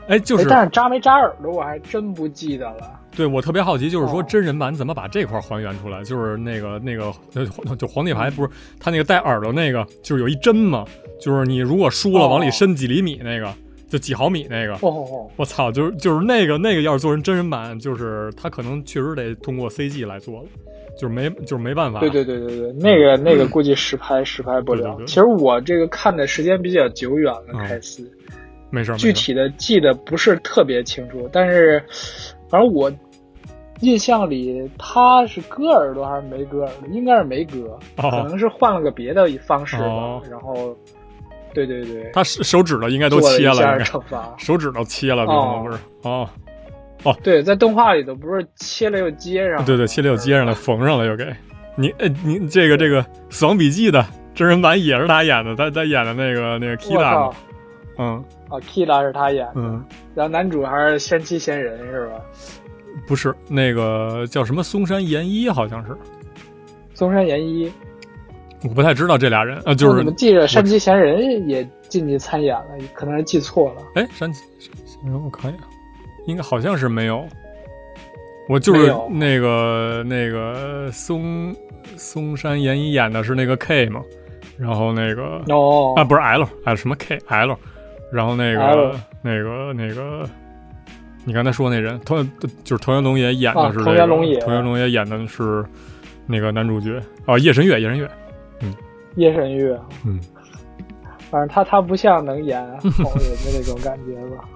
哎，就是哎但是扎没扎耳朵我还真不记得了。对我特别好奇，就是说哦真人版怎么把这块还原出来？就是那个那个就就皇帝牌不是他那个带耳朵那个，就是有一针嘛，就是你如果输了哦往里伸几厘米那个，就几毫米那个。哦哦哦，我操，就是就是那个那个，要是做成真人版，就是他可能确实得通过 CG 来做了，就是没就是没办法。对对对对对，那个那个估计实拍实拍不了。其实我这个看的时间比较久远了，嗯开司。没事具体的记得不是特别清楚，但是反正我印象里他是割耳朵还是没割耳朵，应该是没割，哦。可能是换了个别的方式吧。哦。然后，对对对，他手手指头应该都切了。手指头切了，哦。不是？哦，哦。对，在动画里头不是切了又接上，对对，切了又接上了，缝上了又给。你。呃，你这个这个《死亡笔记》的真人版也是他演的，他他演的那个那个 Kira，嗯啊，Kira 是他演的，嗯，然后男主还是仙妻贤人是吧？不是那个叫什么松山研一，好像是，松山研一，我不太知道这俩人啊，就是我怎么记着山崎贤人也进去参演了？可能是记错了。哎山崎贤人，我看一眼，应该好像是没有。我就是那个那个松松山研一演的是那个 K 嘛，然后那个哦，啊，不是 L，啊，什么 K L，然后那个那个那个，你刚才说那人，藤就是藤原龙也演的啊是、这个藤原龙也藤原龙也演的是那个男主角。啊，夜神月，夜神月，嗯。夜神月，嗯，反正他他不像能演 好人的那种感觉吧。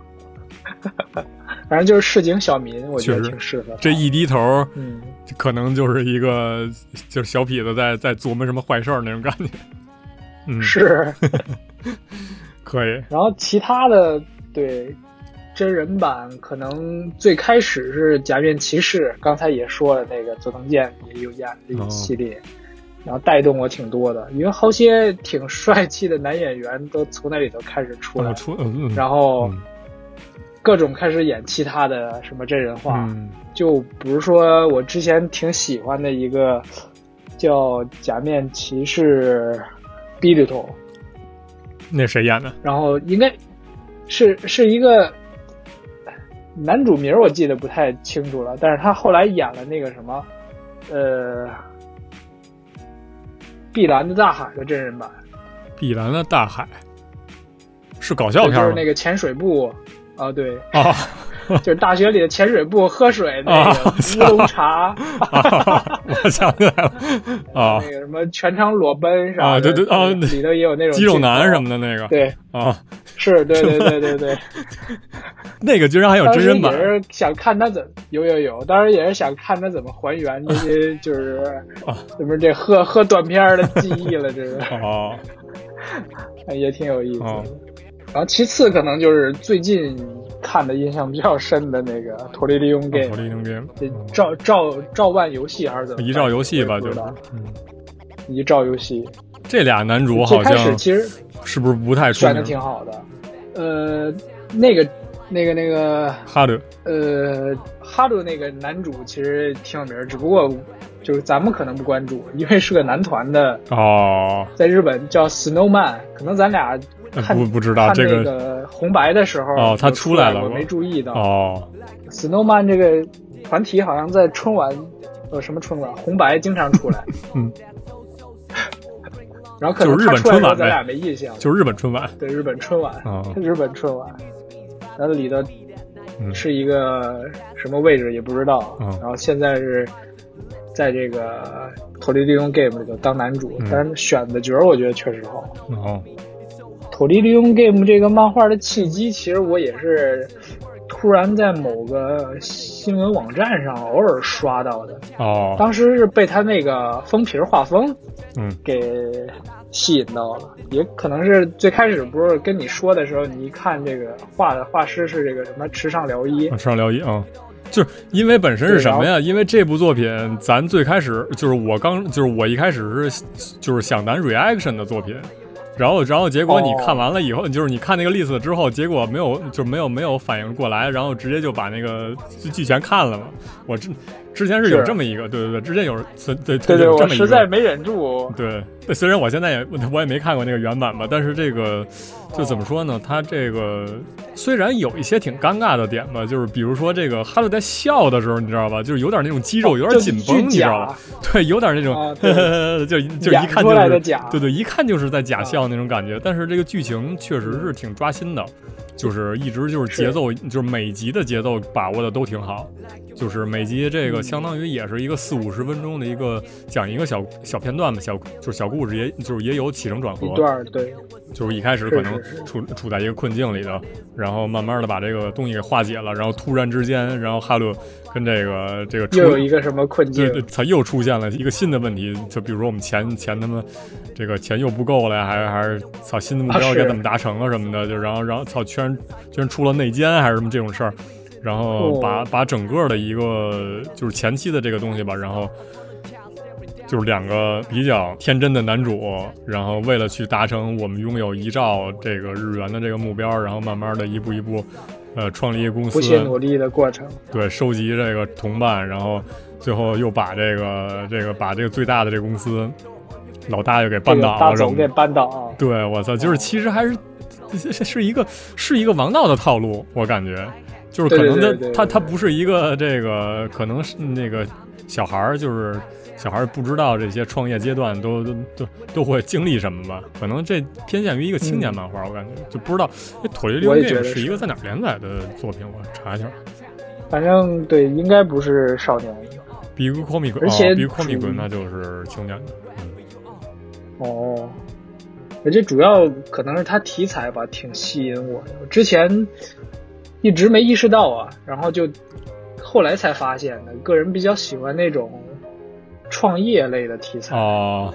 反正就是市井小民，我觉得挺适合。这一低头，嗯，可能就是一个就是小痞子在在琢磨什么坏事儿那种感觉，嗯，是。可以，然后其他的对真人版，可能最开始是《假面骑士》，刚才也说了，那个佐藤健也有演这哦一系列，然后带动我挺多的，因为好些挺帅气的男演员都从那里头开始出来，我出然后嗯。各种开始演其他的什么真人化。嗯。就比如说我之前挺喜欢的一个叫《假面骑士》比里头，那谁演的？然后应该是是一个男主名，我记得不太清楚了，但是他后来演了那个什么，呃，《碧蓝的大海》的真人版，碧蓝的大海是搞笑片吗？就是那个潜水部，啊，对，啊 就是大学里的潜水部喝水那啊个乌龙茶。啊！我想起来了。啊。那个什么全场裸奔啥的，啊对对啊里头也有那种肌肉男什么，的那个。对，啊，是，对对对对对。那个居然还有真人版。也是想看他怎有有有，当时也是想看他怎么还原这些，就是啊。什么这喝喝断片的记忆了，这是。哦哎也挺有意思然后其次可能就是最近看的印象比较深的那个《托利利用 game 托利利用 game，这照照照万游戏还是怎么？一照游戏吧，就是。嗯，一照游戏。这俩男主好像其实是不是不太出选的？挺好的，呃，那个那个那个哈德。呃，哈鲁那个男主其实挺有名，只不过就是咱们可能不关注，因为是个男团的，哦，在日本叫 Snowman，可能咱俩看不不知道看这个个红白的时候哦他出来了我我没注意到。哦。Snowman 这个团体好像在春晚，呃，什么春晚，红白经常出来。嗯，然后可能他出来咱俩没印象。就是日本春晚。对日本春晚，啊，日本春晚，然后里头嗯。是一个什么位置也不知道，嗯然后现在是在这个《土地利用 Game》里头当男主，嗯。但是选的角儿我觉得确实好。哦《土地利用 Game》这个漫画的契机，其实我也是突然在某个新闻网站上偶尔刷到的，哦，当时是被他那个封皮画风嗯。给吸引到了，也可能是最开始不是跟你说的时候，你一看这个画的画师是这个什么池上辽一池，，上辽一啊。就是因为本身是什么呀？因为这部作品，咱最开始就是我刚就是我一开始是就是想咱 reaction 的作品，然后然后结果你哦看完了以后，就是你看那个 list 之后，结果没有就没有没有反应过来，然后直接就把那个剧全看了嘛。我之之前是有这么一个，对对对，之前有对对对对，我有这么一个。实在没忍住，对，虽然我现在也我也没看过那个原版吧，但是这个就怎么说呢？它这个虽然有一些挺尴尬的点吧，就是比如说这个哈利在笑的时候，你知道吧？就是有点那种肌肉有点紧绷，你知道吧？，对，有点那种，就就一看就是对对，一看就是在假啊笑那种感觉。但是这个剧情确实是挺抓心的，就是一直就是节奏，就是每集的节奏把握的都挺好。就是每集这个相当于也是一个四五十分钟的一个讲一个小小片段吧，小就是小故事也，就是也有起承转合。就是一开始可能处处在一个困境里头，然后慢慢的把这个东西给化解了，然后突然之间，然后哈鲁跟这个这个有一个什么困境他又出现了一个新的问题，就比如说我们钱钱他妈这个钱又不够了呀，还是还是操新的目标该怎么达成啊什么的，就然后然后操居然居然出了内奸还是什么这种事儿，然后把、哦把整个的一个就是前期的这个东西吧，然后。就是两个比较天真的男主，然后为了去达成我们拥有一兆这个日元的这个目标，然后慢慢的一步一步，呃，创立一个公司，不懈努力的过程。对，收集这个同伴，然后最后又把这个这个把这个最大的这个公司老大又给扳倒了，什大总给？扳倒啊！对，我操，就是其实还是是是一个是一个王道的套路，我感觉就是可能他他他不是一个这个可能是那个小孩儿，就是小孩儿不知道这些创业阶段都都都都会经历什么吧？可能这偏向于一个青年漫画，我感觉就不知道。这《妥利利用嗯我也觉 game》得是是一个在哪儿连载的作品？我查一下。反正对，应该不是少年比如 Comic，而且哦、Big Comic 那就是青年的，嗯，哦。而且主要可能是它题材吧，挺吸引我的。我之前一直没意识到啊，然后就后来才发现的。个人比较喜欢那种创业类的题材。哦，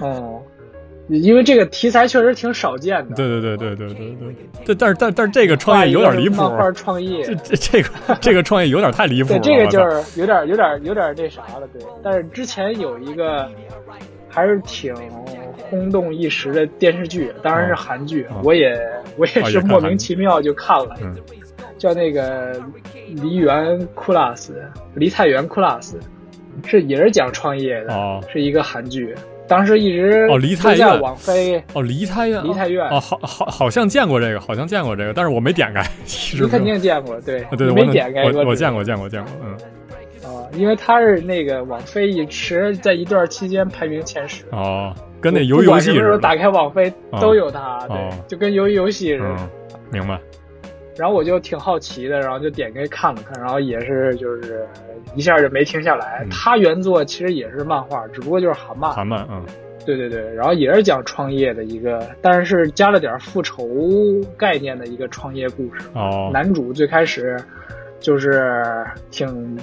哦，因为这个题材确实挺少见的。对对对对对对对，但，但是但但是这个创业有点离谱，漫画创业，这这这个这个创业有点太离谱对了，这个就是有点有点有点那啥了，对。但是之前有一个还是挺轰动一时的电视剧，当然是韩剧，哦。我也我也是莫名其妙就看了，嗯。叫那个梨园库拉斯，梨菜园库拉斯，是也是讲创业的，哦。是一个韩剧。当时一直哦梨泰院。网飞，哦，梨泰院，梨泰院。哦，好好好像见过这个，好像见过这个，但是我没点开，其实你肯定见过，对，啊，对，你没点开过，我我见过见过见过，嗯，哦，因为他是那个网飞一直在一段期间排名前十，哦，跟那鱿鱼游戏似的，管什么时候打开网飞哦。都有他，哦。对，就跟鱿鱼游戏似的。嗯，明白，然后我就挺好奇的，然后就点开看了看，然后也是就是一下就没停下来。嗯它原作其实也是漫画，只不过就是韩漫。韩漫，嗯，对对对，然后也是讲创业的一个，但是加了点复仇概念的一个创业故事。哦，男主最开始就是挺，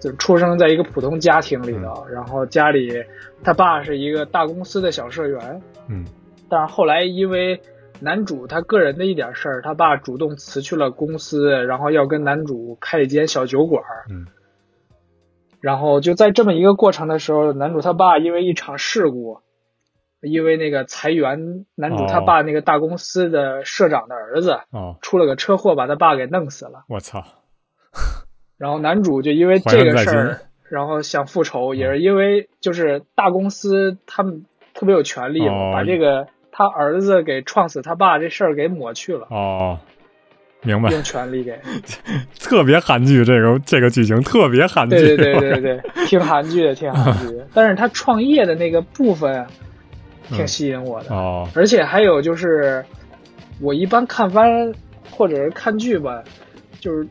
就出生在一个普通家庭里头，然后家里他爸是一个大公司的小社员，嗯，但是后来因为男主他个人的一点事儿，他爸主动辞去了公司，然后要跟男主开一间小酒馆。嗯。然后就在这么一个过程的时候，男主他爸因为一场事故，因为那个裁员，男主他爸那个大公司的社长的儿子哦出了个车祸，把他爸给弄死了。我操！然后男主就因为这个事儿，然后想复仇，也是因为就是大公司他们特别有权利哦把这个他儿子给撞死他爸这事儿给抹去了，哦，明白，用权力给。特别韩剧，这个这个剧情特别韩剧，对对对对对，挺韩剧的，挺韩剧的。但是他创业的那个部分挺吸引我的，哦。而且还有就是，我一般看番或者是看剧吧，就是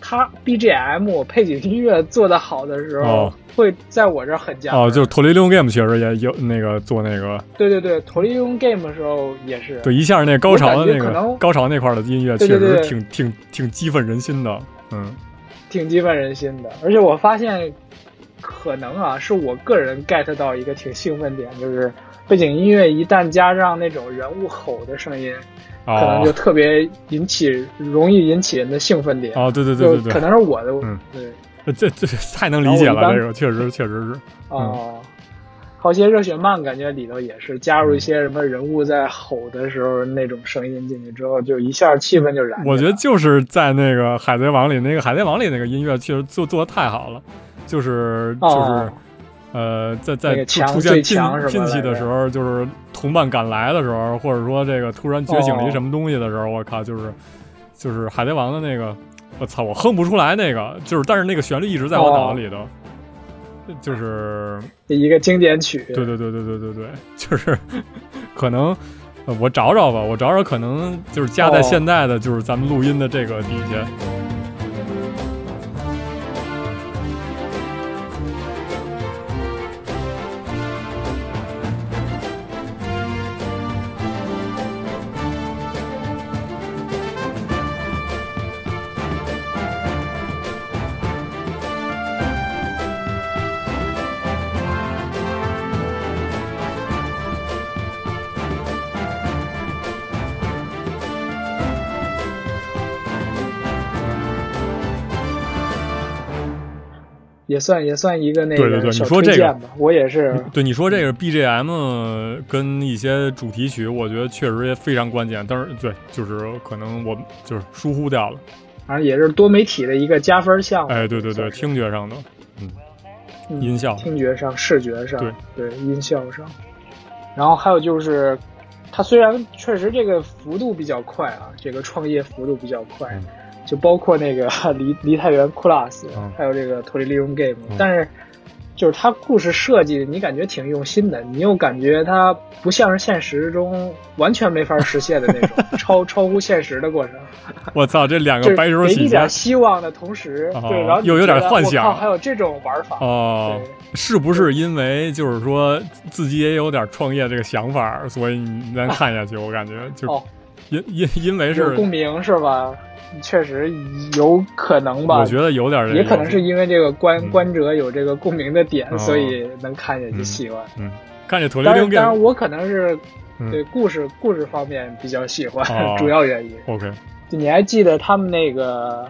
他 BGM 配景音乐做的好的时候，哦会在我这儿很加分。哦，就是《脱离利用 Game》确实也有那个做那个，对对对，投利用 game 的时候也是。对一下那高潮的那个高潮那块儿的音乐，确实挺挺挺激愤人心的，嗯挺激愤人心的。而且我发现，可能啊，是我个人 get 到一个挺兴奋点，就是背景音乐一旦加上那种人物吼的声音，可能就哦特别引起，容易引起人的兴奋点。哦，对对对就可对可，能是我的，嗯对，这这太能理解了，这个确实确实是，哦。好些热血漫感觉里头也是加入一些什么人物在吼的时候那种声音进去之后，就一下气氛就燃了。我觉得就是在那个《海贼王》里，那个《海贼王》里那个音乐确实做做的太好了，就是就是。哦呃，在在出现拼最强什么拼来着起的时候，就是同伴赶来的时候，或者说这个突然觉醒了一哦什么东西的时候，我靠，就是就是海贼王的那个，我操，我哼不出来那个，就是但是那个旋律一直在我脑子里头，就是一个经典曲。对对对对对对对，就是可能。呃我找找吧，我找找，可能就是加在哦现在的，就是咱们录音的这个底下。也算也算一个那对对对你个小说这个。我也是，对你说这个 BGM 跟一些主题曲，我觉得确实也非常关键。但是对，就是可能我就是疏忽掉了。反正也是多媒体的一个加分项目。哎，对对对，听觉上的，嗯音效听觉上、视觉上，对音效上。然后还有就是，它虽然确实这个幅度比较快啊，这个创业幅度比较快，嗯就包括那个 梨梨泰园 Plus，、嗯还有这个脱离利用 Game，、嗯但是就是它故事设计，你感觉挺用心的，你又感觉它不像是现实中完全没法实现的那种 超超乎现实的过程。我操，这两个白手起家给你点希望的同时，哦对，然后又有点幻想还有这种玩法，哦，是不是因为就是说自己也有点创业这个想法，所以你能看下去？我感觉就哦，因因因为是，共鸣是吧？确实有可能吧，我觉得有点这个也可能是因为这个观、嗯。观者有这个共鸣的点，哦。所以能看下去嗯喜欢。看见土当然，我可能是嗯。对故事、故事方面比较喜欢，哦。主要原因。OK 就你还记得他们那个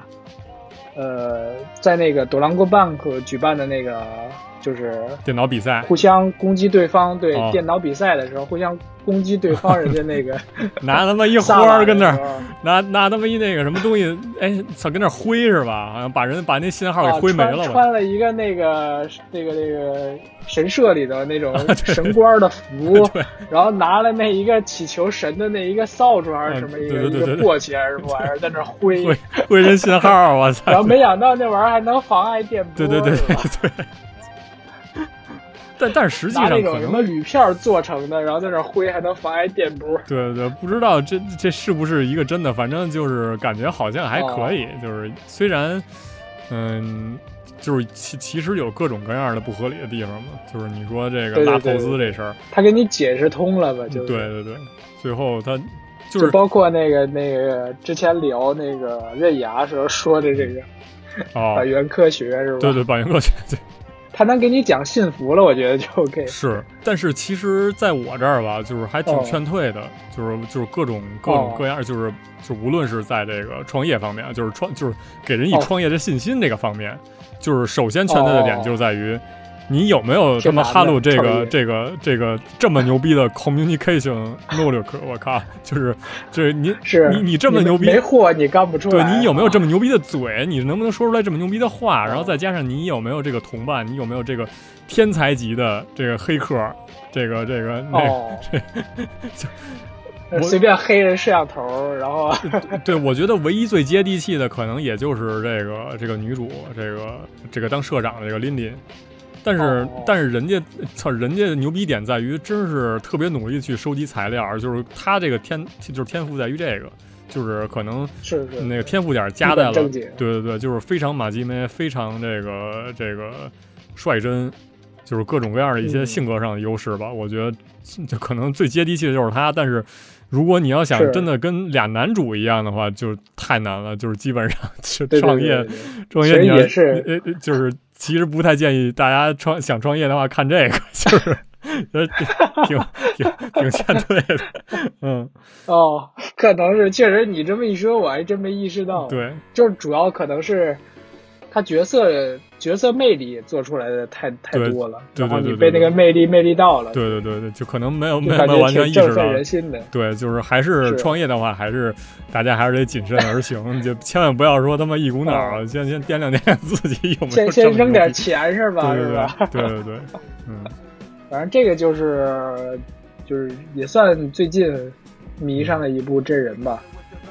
呃，在那个朵拉国 Bank 举办的那个就是电脑比赛互相攻击对方，对、哦电脑比赛的时候互相攻击对方，人家那个 拿他妈一萨花儿跟那 拿拿他妈一那个什么东西，哎，操，跟那挥是吧？好像把人把那信号给挥没了？啊穿穿了一个那个那个那个神社里的那种神官的服，对然后拿了那一个祈求神的那一个扫帚还是什么嗯一个一个簸箕还是什么玩意儿在那挥，挥挥人信号，我操！然后没想到那玩意儿还能妨碍电波，对对对对。但但是实际上可能什么能，铝片做成的，然后在那儿挥还能妨碍电波。对对，不知道这这是不是一个真的，反正就是感觉好像还可哦以，就是虽然，嗯，就是其其实有各种各样的不合理的地方嘛，就是你说这个拉投资这事儿，他给你解释通了吧？就是对对对，最后他就就是包括那个那个之前聊那个刃牙时候说的这个哦 百，元科学是吧？对对，保研科学，对他能给你讲信服了，我觉得就 OK。是，但是其实在我这儿吧，就是还挺哦劝退的，就是就是各种各种哦各样，就是就无论是在这个创业方面，就是创就是给人以哦创业的信心这个方面，就是首先劝退的点哦就在于。你有没有他妈挺难的哈鲁这个这个这个这么牛逼的 communication 能力？我靠，就是这你是你你你这么牛逼，没货你干不出来。对你有没有这么么牛逼的嘴？你能不能说出来这么牛逼的话？然后哦再加上你有没有这个同伴？你有没有这个天才级的这个黑客？这个这个那个，哦？我随便黑人摄像头，然后对我觉得唯一最接地气的，可能也就是这个这个女主，这个这个当社长的这个琳琳。但是、哦但是人家操，人家牛逼点在于，真是特别努力去收集材料，就是他这个天就是天赋在于这个，就是可能是是那个天赋点加在了，对对对，就是非常马吉梅，非常这个这个率真，就是各种各样的一些嗯性格上的优势吧。我觉得就可能最接地气的就是他，但是如果你要想真的跟俩男主一样的话，就太难了，就是基本上 是对对创业创业你要是就是其实不太建议大家创想创业的话看这个，就是呃挺挺挺劝退的，嗯，哦，可能是确实你这么一说，我还真没意识到。，对。就是主要可能是他角色角色魅力做出来的太太多了，然后你被那个魅力魅力到了，对对对对，就可能没有没有完全意识到，人心的。对，就是还是是创业的话，还是大家还是得谨慎而行，就千万不要说他妈一股脑儿，先先掂量掂量自己有没有先先扔点钱是吧？是吧？对对对对，嗯，反正这个就是就是也算最近迷上了一部真人吧。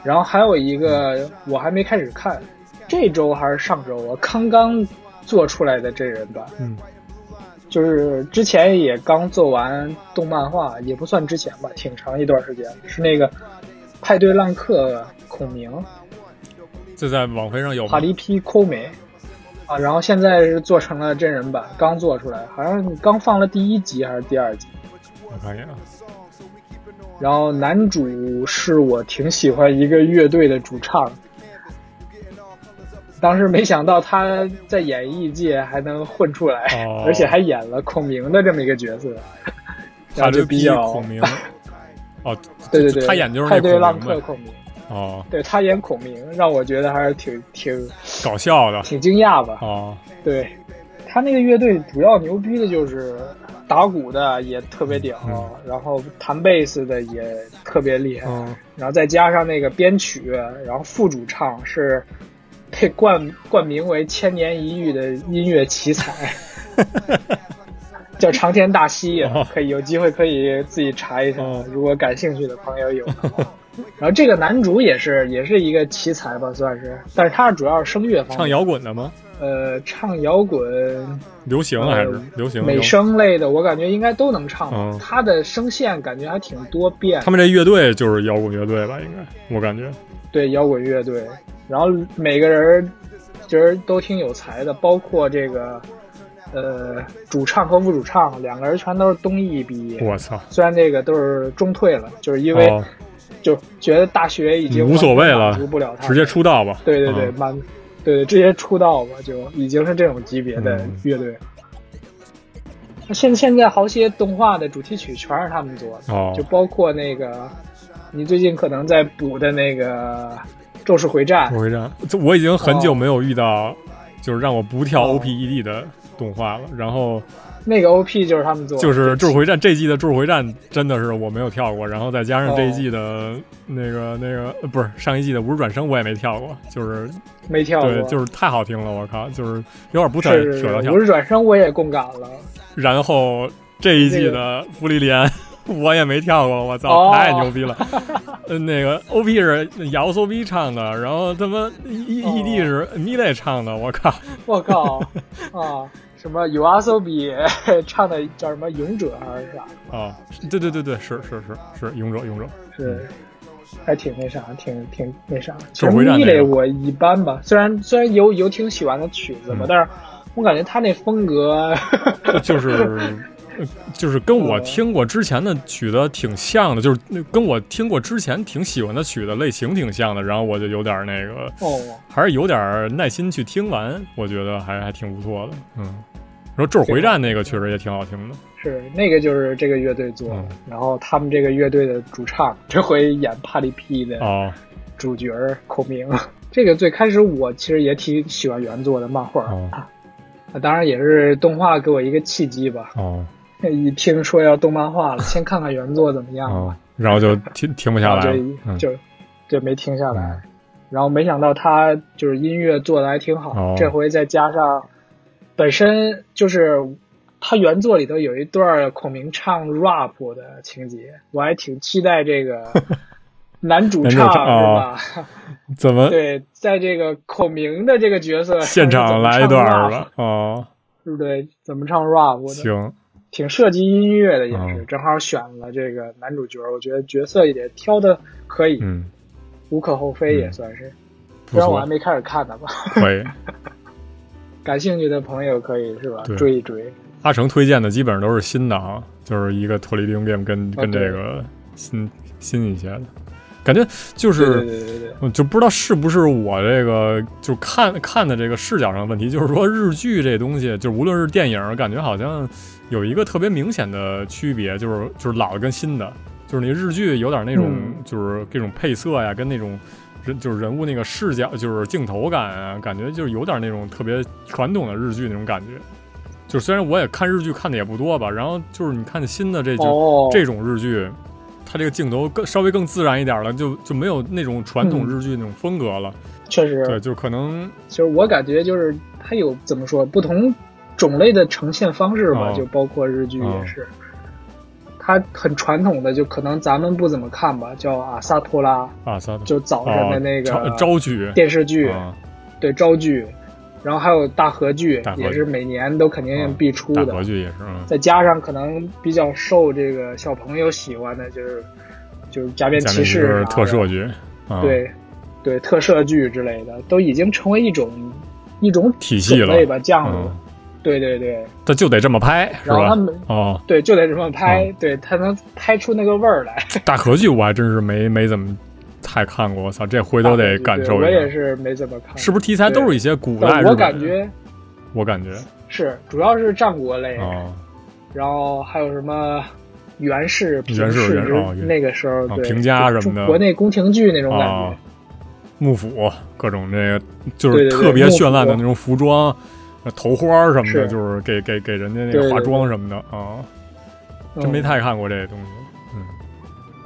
然后还有一个我还没开始看，这周还是上周我刚刚做出来的真人版，嗯，就是之前也刚做完动漫画，也不算之前吧，挺长一段时间，是那个派对浪客孔明。这在网飞上有吗？帕？里皮抠美啊，然后现在是做成了真人版，刚做出来，好像刚放了第一集还是第二集。我看一眼啊，然后男主是我挺喜欢一个乐队的主唱，当时没想到他在演艺界还能混出来，哦。而且还演了孔明的这么一个角色，然后就比较孔明，哦，对对对，他演就是那派对浪客孔明，哦，对他演孔明，让我觉得还是挺挺搞笑的，挺惊讶吧。哦，对他那个乐队主要牛逼的就是打鼓的也特别屌，嗯然后弹贝斯的也特别厉害，嗯然后再加上那个编曲，然后副主唱是被冠冠名为千年一遇的音乐奇才，叫长天大蜥蜴，可以有机会可以自己查一查哦，如果感兴趣的朋友有。然后这个男主也是也是一个奇才吧，算是，但是他主要是声乐方面，唱摇滚的吗？呃，唱摇滚、流行还是呃流行？美声类的，我感觉应该都能唱。嗯他的声线感觉还挺多变，他们这乐队就是摇滚乐队吧？应该我感觉，对摇滚乐队，然后每个人其实都挺有才的，包括这个呃主唱和副主唱两个人全都是东艺毕业，我操，虽然这个都是中退了，就是因为哦，就觉得大学已经无所谓了满足不了他们，直接出道吧？对对对，嗯满对对直接出道吧，就已经是这种级别的嗯乐队。那现现在好些动画的主题曲全是他们做的，哦就包括那个你最近可能在补的那个《咒术回战》我会这样，这我已经很久哦。没有遇到，就是让我不跳哦。OPED 的动画了。然后那个 OP 就是他们做的，就是《咒术回战》这季的《咒术回战》真的是我没有跳过，然后再加上这一季的哦那个那个呃不是上一季的《无职转生》我也没跳过，就是没跳过，对，就是太好听了，我靠，就是有点不太舍得跳无。职转生我也共感了，然后这一季的《芙莉莲》我也没跳过，我操，哦太牛逼了！呃，那个 OP 是姚 s o B 唱的，然后他妈 E 哦 ED 是米蕾唱的，我靠！我靠啊！什么有阿 so 比唱的叫什么勇者还是啥？啊，对对对对，是是是是勇者勇者，是，还挺那啥，挺挺那啥。其咒实米回战那个蕾我一般吧，虽然虽然有有挺喜欢的曲子吧，嗯但是我感觉他那风格，就是呃就是跟我哦听过之前的曲子挺像的，就是那跟我听过之前挺喜欢的曲子类型挺像的，然后我就有点那个，哦，还是有点耐心去听完，我觉得还还挺不错的，嗯。然后《咒回战》那个确实也挺好听的，是那个就是这个乐队做的，嗯然后他们这个乐队的主唱这回演帕里皮的哦主角孔明。这个最开始我其实也挺喜欢原作的漫画，当然也是动画给我一个契机吧。哦 一听说要动漫化了，先看看原作怎么样吧。哦，然后就停停不下来就，嗯就就没停下来。嗯然后没想到他就是音乐做的还挺好，哦这回再加上本身就是他原作里头有一段孔明唱 rap 的情节，我还挺期待这个 男主唱是吧？怎么对，在这个孔明的这个角色现场来一段是吧？？哦，对不对？怎么唱 rap 的？行，挺涉及音乐的，也是、嗯正好选了这个男主角，我觉得角色也挑的可以，嗯，无可厚非，嗯也算是。不然我还，没开始看呢吧，可以。感兴趣的朋友可以是吧？追一追。阿成推荐的基本上都是新的啊，就是一个脱离定变跟跟这个新新一些的，感觉就是就不知道是不是我这个就看看的这个视角上的问题，就是说日剧这东西，就无论是电影，感觉好像有一个特别明显的区别，就是就是老的跟新的，就是那日剧有点那种、嗯就是这种配色呀，跟那种人就是人物那个视角，就是镜头感啊，感觉就是有点那种特别传统的日剧那种感觉。就虽然我也看日剧看的也不多吧，然后就是你看新的这就、哦，这种日剧，它这个镜头更稍微更自然一点了，就就没有那种传统嗯日剧那种风格了。确实，对，就可能就是我感觉就是它有怎么说不同种类的呈现方式吧，哦。就包括日剧哦。也是。它很传统的，就可能咱们不怎么看吧，叫阿萨托拉，啊，啥的就早上的那个哦招招剧。电视剧，啊，对昭剧，然后还有大河剧，也是每年都肯定必出的。大合剧也是，嗯，再加上可能比较受这个小朋友喜欢的，就是就是假面骑骑士特摄，剧，啊，对对特摄剧之类的，都已经成为一种一种体系了。这样子。嗯，对对对，他就得这么拍，是吧？然后他们哦，对就得这么拍，对他能拍出那个味儿来。大合剧我还真是没没怎么太看过，我操，这回头得感受我一下。我也是没怎么看，是不是题材都是一些古代但我感觉我感觉。是主要是战国类，哦，然后还有什么袁氏、平源氏氏之源哦那个时候，对啊平家什么的。国内宫廷剧那种感啊觉。，幕府各种这个就是特别绚烂的那种服装，呃头花什么的，就是给给给人家那个化妆什么的啊，真没嗯太看过这东西。嗯，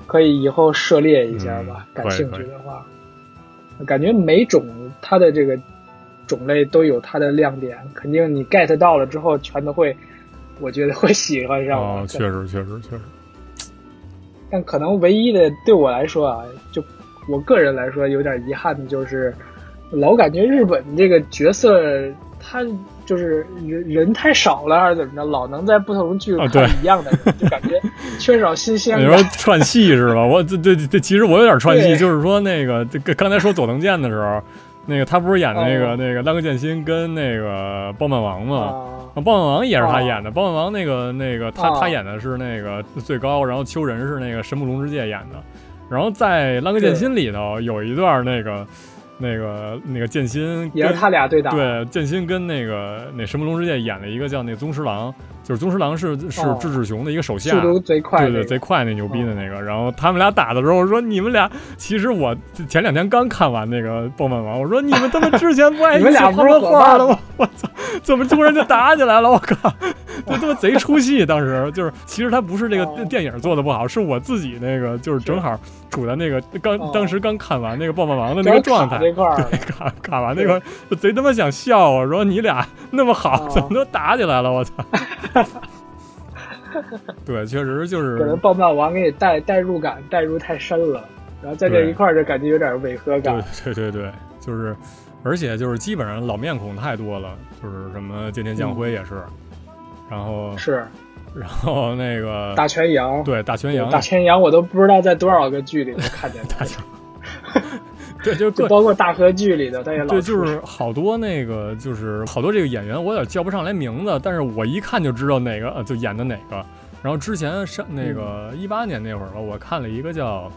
可以以后涉猎一下吧，嗯感兴趣的话，感觉每种它的这个种类都有它的亮点，肯定你 get 到了之后，全都会，我觉得会喜欢上啊，确实确实确实，但可能唯一的对我来说啊，就我个人来说有点遗憾的就是，老感觉日本这个角色他就是人人太少了，还是怎么着，老能在不同剧啊对看一样的人，就感觉缺少新鲜你说。串戏是吧？我这这这，其实我有点串戏，就是说那个这个刚才说佐藤健的时候，那个他不是演那个、哦那个浪客剑心跟那个爆漫王吗？啊啊，爆漫王也是他哦演的。爆漫王那个那个他、哦他演的是那个最高，然后秋人是那个神木龙之介演的。然后在《浪客剑心》里头有一段那个那个那个剑心跟也是他俩对打。对剑心跟那个那神木龙之介演了一个叫那个宗师郎，就是宗师郎是是智志志雄的一个手下，速度贼快、对对，贼快那牛逼的那个。然后他们俩打的时候，我说你们俩，其实我前两天刚看完那个《爆漫王》，我说你们他妈之前不爱 你们俩一起画不是伙伴画了吗？我操，怎么突然就打起来了？我靠，就他妈贼出戏。当时就是，其实他不是这个哦电影做的不好，是我自己那个就是正好处在那个刚哦当时刚看完那个《爆漫王》的那个状态对，卡卡完那个贼他妈想笑我！说你俩那么好，哦怎么都打起来了？我操！对，确实就是可能爆漫王给你带代入感带入太深了，然后在这一块儿就感觉有点违和感。对对对对，就是，而且就是基本上老面孔太多了，就是什么剑田将辉也是，然后是然后那个大泉洋，对大泉洋，大泉洋我都不知道在多少个剧里头看见 他，对就包括大河剧里的他也老对，就是好多那个，就是好多这个演员，我有点叫不上来名字，但是我一看就知道哪个，呃，就演的哪个。然后之前上那个嗯一八年那会儿吧，我看了一个叫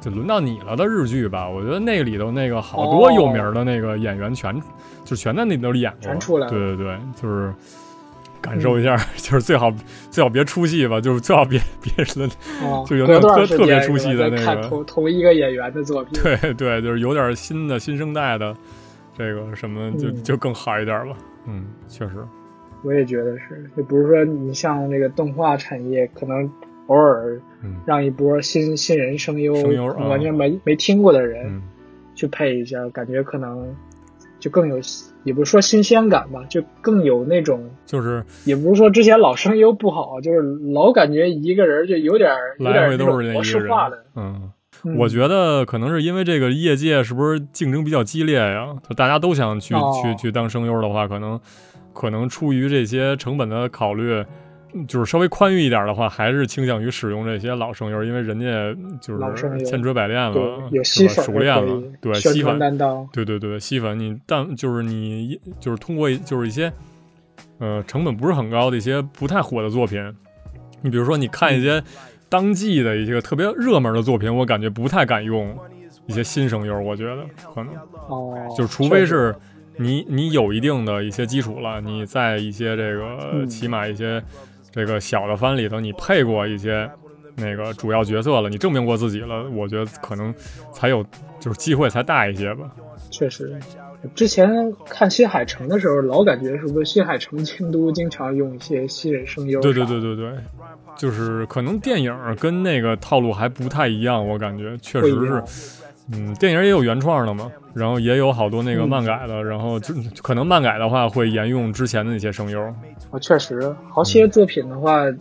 就轮到你了的日剧吧，我觉得那里头那个好多有名的那个演员全、就全在那里头演过，全出来了。对对对，就是感受一下，就是最好最好别出戏吧，就是最好别别是哦，就有那特特别出戏的那个。同同一个演员的作品，对对，就是有点新的新生代的这个什么就嗯。就更好一点吧，嗯，确实，我也觉得是，就比如说你像那个动画产业，可能偶尔嗯。让一波新新人声优，完全没没听过的人嗯。去配一下，感觉可能就更有，也不是说新鲜感吧，就更有那种，就是也不是说之前老声优不好，就是老感觉一个人就有点有来回都是那一个人式化的。，嗯。嗯我觉得可能是因为这个业界是不是竞争比较激烈呀？就大家都想去、哦去去当声优的话，可能可能出于这些成本的考虑，嗯就是稍微宽裕一点的话，还是倾向于使用这些老声优，因为人家就是千锤百炼了，有是吧吸粉熟练了对吸粉，担当，对对对，吸粉你但就是你就是通过就是一些呃成本不是很高的一些不太火的作品，你比如说你看一些当季的一些特别热门的作品，我感觉不太敢用一些新声优，我觉得可能哦，就是除非是你你有一定的一些基础了，你在一些这个嗯。起码一些这个小的番里头，你配过一些那个主要角色了，你证明过自己了，我觉得可能才有就是机会才大一些吧。确实，之前看新海诚的时候，老感觉是不是新海诚京都经常用一些新人声优？对对对，对对，就是可能电影跟那个套路还不太一样，我感觉确实是。嗯，电影也有原创的嘛，然后也有好多那个嗯漫改的，然后就可能漫改的话会沿用之前的那些声优。啊，确实，好些作品的话，嗯，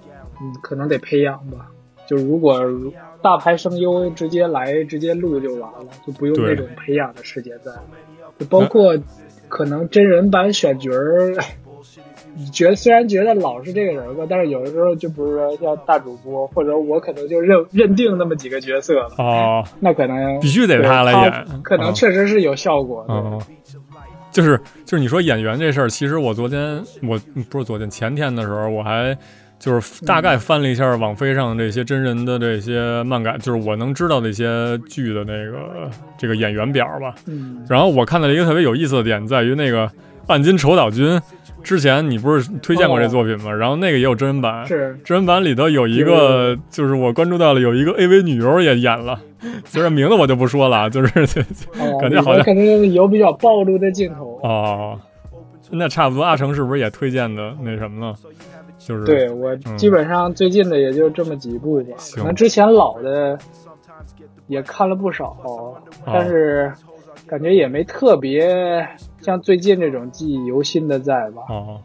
可能得培养吧。就如果大牌声优直接来直接录就完了，就不用那种培养的时间在。就包括可能真人版选角儿，你觉得虽然觉得老是这个人吧，但是有的时候就比如说像大主播，或者我可能就认认定那么几个角色了，哦，那可能必须得他来演，可能嗯确实是有效果的。嗯，就是就是你说演员这事儿，其实我昨天我不是昨天前天的时候，我还就是大概翻了一下网飞上这些真人的这些漫改，就是我能知道的一些剧的那个这个演员表吧。嗯，然后我看到了一个特别有意思的点，在于那个半斤丑岛君，之前你不是推荐过这作品吗？然后那个也有真人版，是真人版里头有一个，就是我关注到了有一个 AV 女优也演了，虽然名字我就不说了啊，就是哦，感觉好像肯定有比较暴露的镜头。哦，那差不多。阿成是不是也推荐的那什么了？就是对我嗯基本上最近的也就这么几部吧，行可能之前老的也看了不少，哦但是感觉也没特别像最近这种记忆犹新的在吧。哦，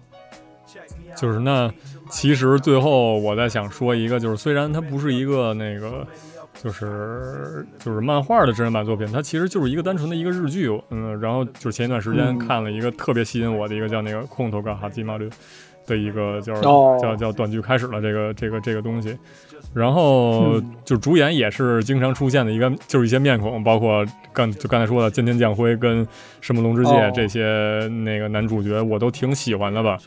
就是那其实最后我在想说一个，就是虽然它不是一个那个。就是就是漫画的真人版作品，它其实就是一个单纯的一个日剧，嗯，然后就是前一段时间嗯看了一个特别吸引我的一个叫那个《空头嘎哈基马律》的一个叫、哦叫叫短剧开始了这个这个这个东西，然后嗯就主演也是经常出现的一个就是一些面孔，包括刚就刚才说的剑天将辉跟神木龙之介、哦这些那个男主角，我都挺喜欢的吧。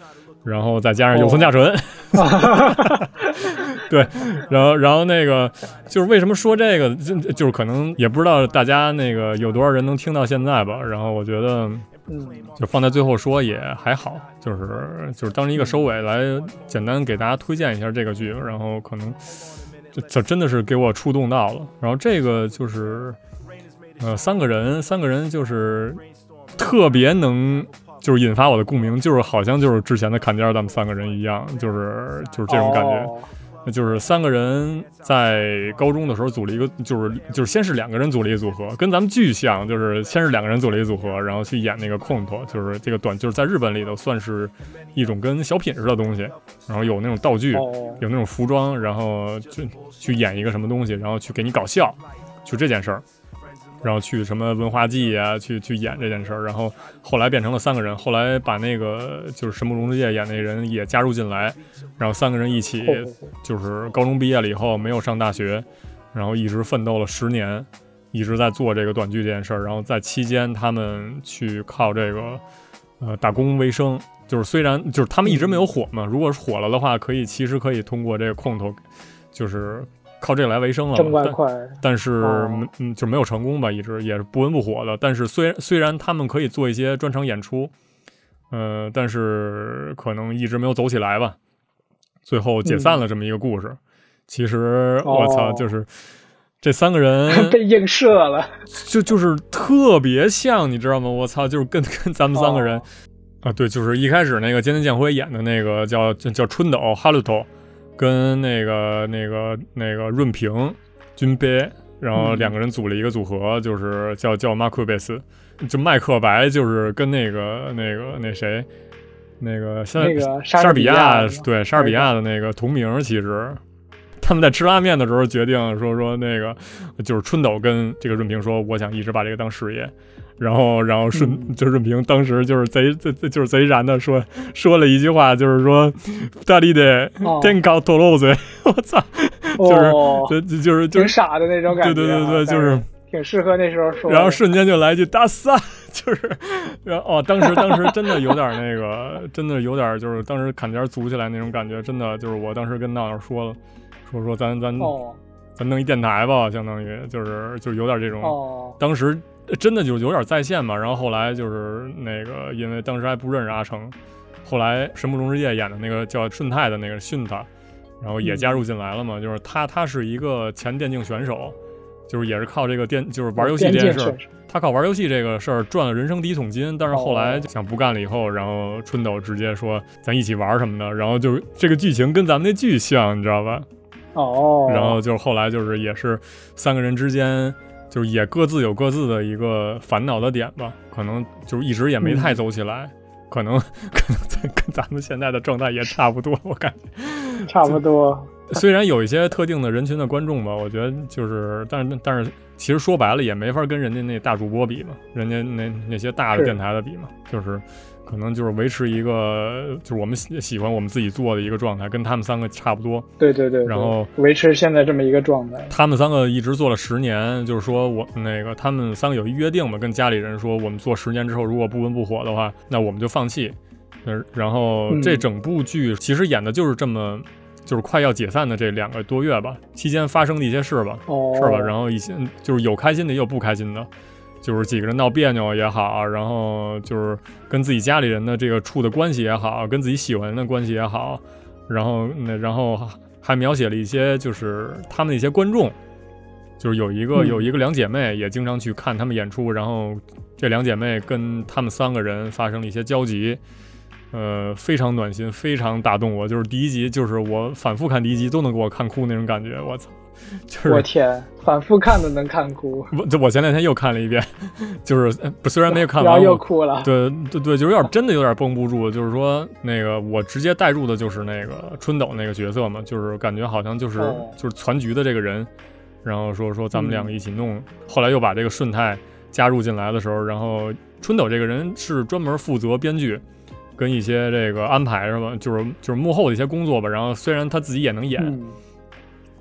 然后再加上有村架纯，对，然后然后那个就是为什么说这个，就就是可能也不知道大家那个有多少人能听到现在吧。然后我觉得嗯，就放在最后说也还好，就是就是当成一个收尾来简单给大家推荐一下这个剧，然后可能这这真的是给我触动到了。然后这个就是呃三个人，三个人就是特别能。就是引发我的共鸣，就是好像就是之前的坎肩儿他们三个人一样，就是就是这种感觉。哦就是三个人在高中的时候组了一个，就是就是先是两个人组了一个组合，跟咱们巨像，就是先是两个人组了一个组合，然后去演那个空头，就是这个短，就是在日本里头算是一种跟小品似的东西，然后有那种道具，哦，有那种服装，然后去去演一个什么东西，然后去给你搞笑，就这件事儿。然后去什么文化祭啊，去去演这件事儿，然后后来变成了三个人，后来把那个就是神木龙之介演那人也加入进来，然后三个人一起就是高中毕业了以后没有上大学，然后一直奋斗了十年，一直在做这个短剧这件事儿。然后在期间，他们去靠这个呃打工为生。就是虽然就是他们一直没有火嘛，如果是火了的话，可以其实可以通过这个空头，就是靠这个来为生了快，但是哦嗯就没有成功吧，一直也是不温不火的。但是虽然虽然他们可以做一些专场演出，呃，但是可能一直没有走起来吧。最后解散了这么一个故事。其实我操，哦就是这三个人 被映射了。就就是特别像，你知道吗？我操，就是跟跟咱们三个人、哦啊，对，就是一开始那个菅田将晖演的那个叫叫叫春斗哈鲁头，跟那个那个那个润平军杯，然后嗯两个人组了一个组合，就是叫叫马库贝斯，就麦克白就是跟那个那个那谁。那个莎那个莎士比亚对莎士比亚的那个同名，其实他们在吃拉面的时候决定说说那个就是春斗跟这个润平说，我想一直把这个当事业。然后，然后顺、嗯就润平当时就是贼贼就是贼燃的说说了一句话，就是说大力的哦天高透露嘴，我操，就是哦，就就就是就挺傻的那种感觉啊。对对对对，就是。挺适合那时候说。然后瞬间就来一句大三，就是，然后哦，当时当时真的有点那个，真的有点就是当时坎肩组起来那种感觉，真的就是我当时跟闹闹说了，说说咱咱、哦咱弄一电台吧，相当于就是就是有点这种，哦当时真的就有点在线嘛，然后后来就是那个因为当时还不认识阿成，后来《神木中之夜》演的那个叫顺泰的那个训他，然后也加入进来了嘛，就是他他是一个前电竞选手。就是也是靠这个电，就是玩游戏这件事儿，他靠玩游戏这个事儿赚了人生第一桶金。但是后来想不干了以后，然后春斗直接说咱一起玩什么的，然后就这个剧情跟咱们那剧像，你知道吧？哦，然后就是后来就是也是三个人之间，就是也各自有各自的一个烦恼的点吧，可能就是一直也没太走起来，可能 可能在跟咱们现在的状态也差不多，我感觉。差不多。虽然有一些特定的人群的观众吧，我觉得就是，但是但是其实说白了也没法跟人家那大主播比嘛，人家那那些大的电台的比嘛，就是可能就是维持一个就是我们喜喜欢我们自己做的一个状态，跟他们三个差不多。对对对，对然后维持现在这么一个状态。他们三个一直做了十年，就是说我那个他们三个有一约定嘛，跟家里人说，我们做十年之后如果不温不火的话，那我们就放弃。呃，然后嗯这整部剧其实演的就是这么。就是快要解散的这两个多月吧，期间发生的一些事吧，哦，是吧？然后一些就是有开心的，也有不开心的，就是几个人闹别扭也好，然后就是跟自己家里人的这个处的关系也好，跟自己喜欢人的关系也好，然后那然后还描写了一些就是他们的一些观众，就是有一个、嗯有一个两姐妹也经常去看他们演出，然后这两姐妹跟他们三个人发生了一些交集。呃，非常暖心，非常打动我。就是第一集，就是我反复看第一集都能给我看哭那种感觉。我操，就是我天，反复看都能看哭，我这我前两天又看了一遍，就是呃不虽然没有看然后完，又哭了。对对对，就是有点真的有点绷不住。就是说那个我直接带入的就是那个春斗那个角色嘛，就是感觉好像就是、哦就是攒局的这个人，然后说说咱们两个嗯一起弄，后来又把这个顺泰加入进来的时候，然后春斗这个人是专门负责编剧。跟一些这个安排是吧，就是就是幕后的一些工作吧。然后虽然他自己也能演，嗯，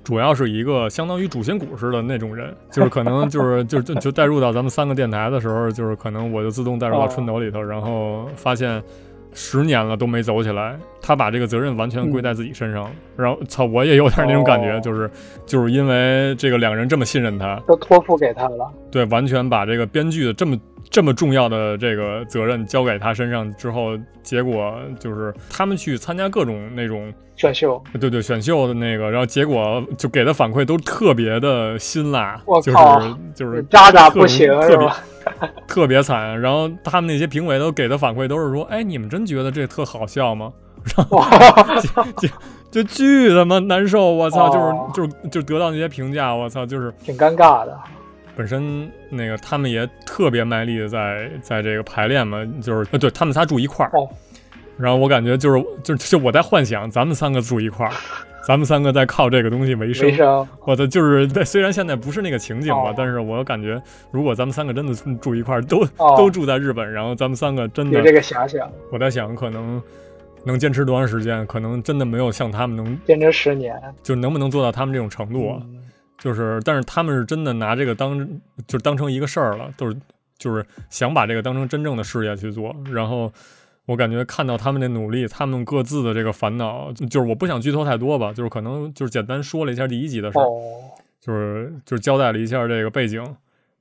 主要是一个相当于主心骨似的那种人，就是可能就是就就就带入到咱们三个电台的时候，就是可能我就自动带入到春斗里头，然后发现十年了都没走起来，他把这个责任完全归在自己身上了。然后操，我也有点那种感觉，哦就是就是因为这个两个人这么信任他，都托付给他了。对，完全把这个编剧的这么这么重要的这个责任交给他身上之后，结果就是他们去参加各种那种。选秀，对对，选秀的那个，然后结果就给的反馈都特别的辛辣，就是我靠就是渣渣不行特别？特别惨。然后他们那些评委都给的反馈都是说，哎，你们真觉得这特好笑吗？然后，就就巨他妈难受，我操！哦就是就是就得到那些评价，我操！就是挺尴尬的。本身那个他们也特别卖力的在在这个排练嘛，就是呃，对他们仨住一块儿。哦然后我感觉就是就就我在幻想咱们三个住一块儿，咱们三个在靠这个东西为生我的就是在虽然现在不是那个情景吧，哦但是我感觉如果咱们三个真的住一块儿，都、哦都住在日本，然后咱们三个真的有这个遐想，我在想，可能能坚持多长时间？可能真的没有像他们能，坚持十年。就能不能做到他们这种程度啊？嗯就是，但是他们是真的拿这个当，就当成一个事儿了，都是就是想把这个当成真正的事业去做。然后，我感觉看到他们的努力，他们各自的这个烦恼，就是我不想剧透太多吧，就是可能就是简单说了一下第一集的事就是就是交代了一下这个背景，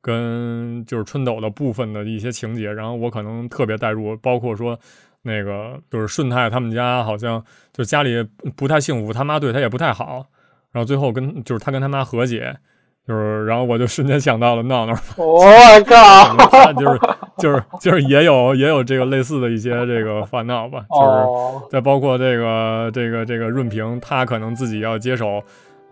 跟就是春斗的部分的一些情节，然后我可能特别带入，包括说那个就是顺泰他们家好像就家里不太幸福，他妈对他也不太好，然后最后跟就是他跟他妈和解，就是然后我就瞬间想到了闹闹，我靠，他就是就是就是也有也有这个类似的一些这个烦恼吧，就是。哦，再包括这个这个这个润平，他可能自己要接手，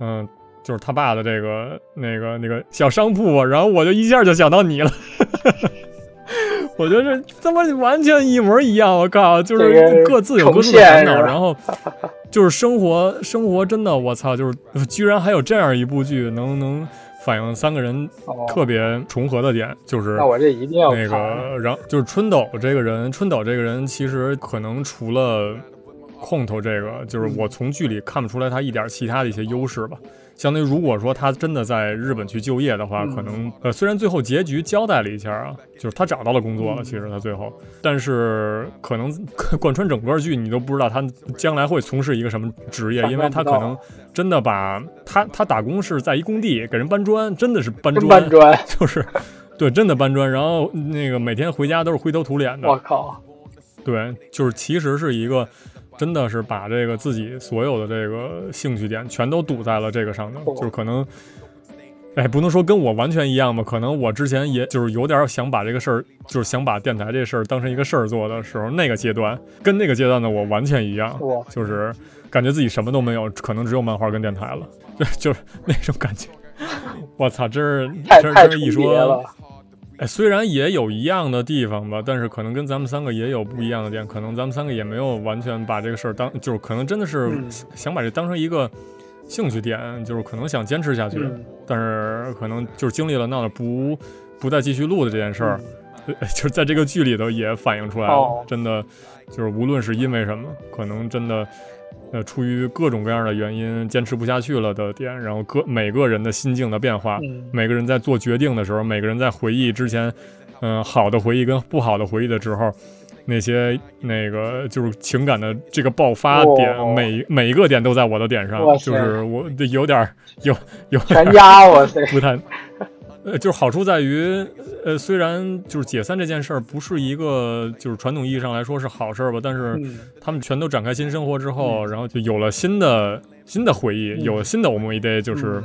嗯，就是他爸的这个那个那个小商铺，然后我就一下就想到你了。我觉得这他妈完全一模一样，我靠，就是各自有各自的烦恼，然后就是生活 生活真的，我操，就是居然还有这样一部剧能能反映三个人哦特别重合的点，就是那我这一定要那。个，然后就是春斗这个人，春斗这个人其实可能除了空头这个，就是我从剧里看不出来他一点其他的一些优势吧。相当于如果说他真的在日本去就业的话，嗯。可能呃虽然最后结局交代了一下啊，就是他找到了工作了，嗯。其实他最后，但是可能贯穿整个剧你都不知道他将来会从事一个什么职业，因为他可能真的把他他打工是在一工地给人搬砖，真的是搬砖，搬砖，就是对，真的搬砖，然后那个每天回家都是灰头土脸的，我靠，对，就是其实是一个，真的是把这个自己所有的这个兴趣点全都堵在了这个上头，哦就是可能，哎，不能说跟我完全一样吧，可能我之前也就是有点想把这个事儿，就是想把电台这事儿当成一个事儿做的时候，那个阶段跟那个阶段的我完全一样，就是感觉自己什么都没有，可能只有漫画跟电台了，对，就是那种感觉。我操，这是这太太这一说了，哎，虽然也有一样的地方吧，但是可能跟咱们三个也有不一样的点，可能咱们三个也没有完全把这个事儿当，就是可能真的是嗯想把这当成一个兴趣点，就是可能想坚持下去，嗯，但是可能就是经历了闹的不不再继续录的这件事儿，就是在这个剧里头也反映出来了，哦真的就是无论是因为什么，可能真的。呃，出于各种各样的原因，坚持不下去了的点，然后各每个人的心境的变化，嗯，每个人在做决定的时候，每个人在回忆之前，嗯、好的回忆跟不好的回忆的时候，那些那个就是情感的这个爆发点，哦每每一个点都在我的点上就是我有点有有点压我塞，不太。呃，就是好处在于，呃，虽然就是解散这件事儿不是一个就是传统意义上来说是好事儿吧，但是嗯，他们全都展开新生活之后，然后就有了新的新的回忆，嗯。有了新的 omo day，就是。嗯。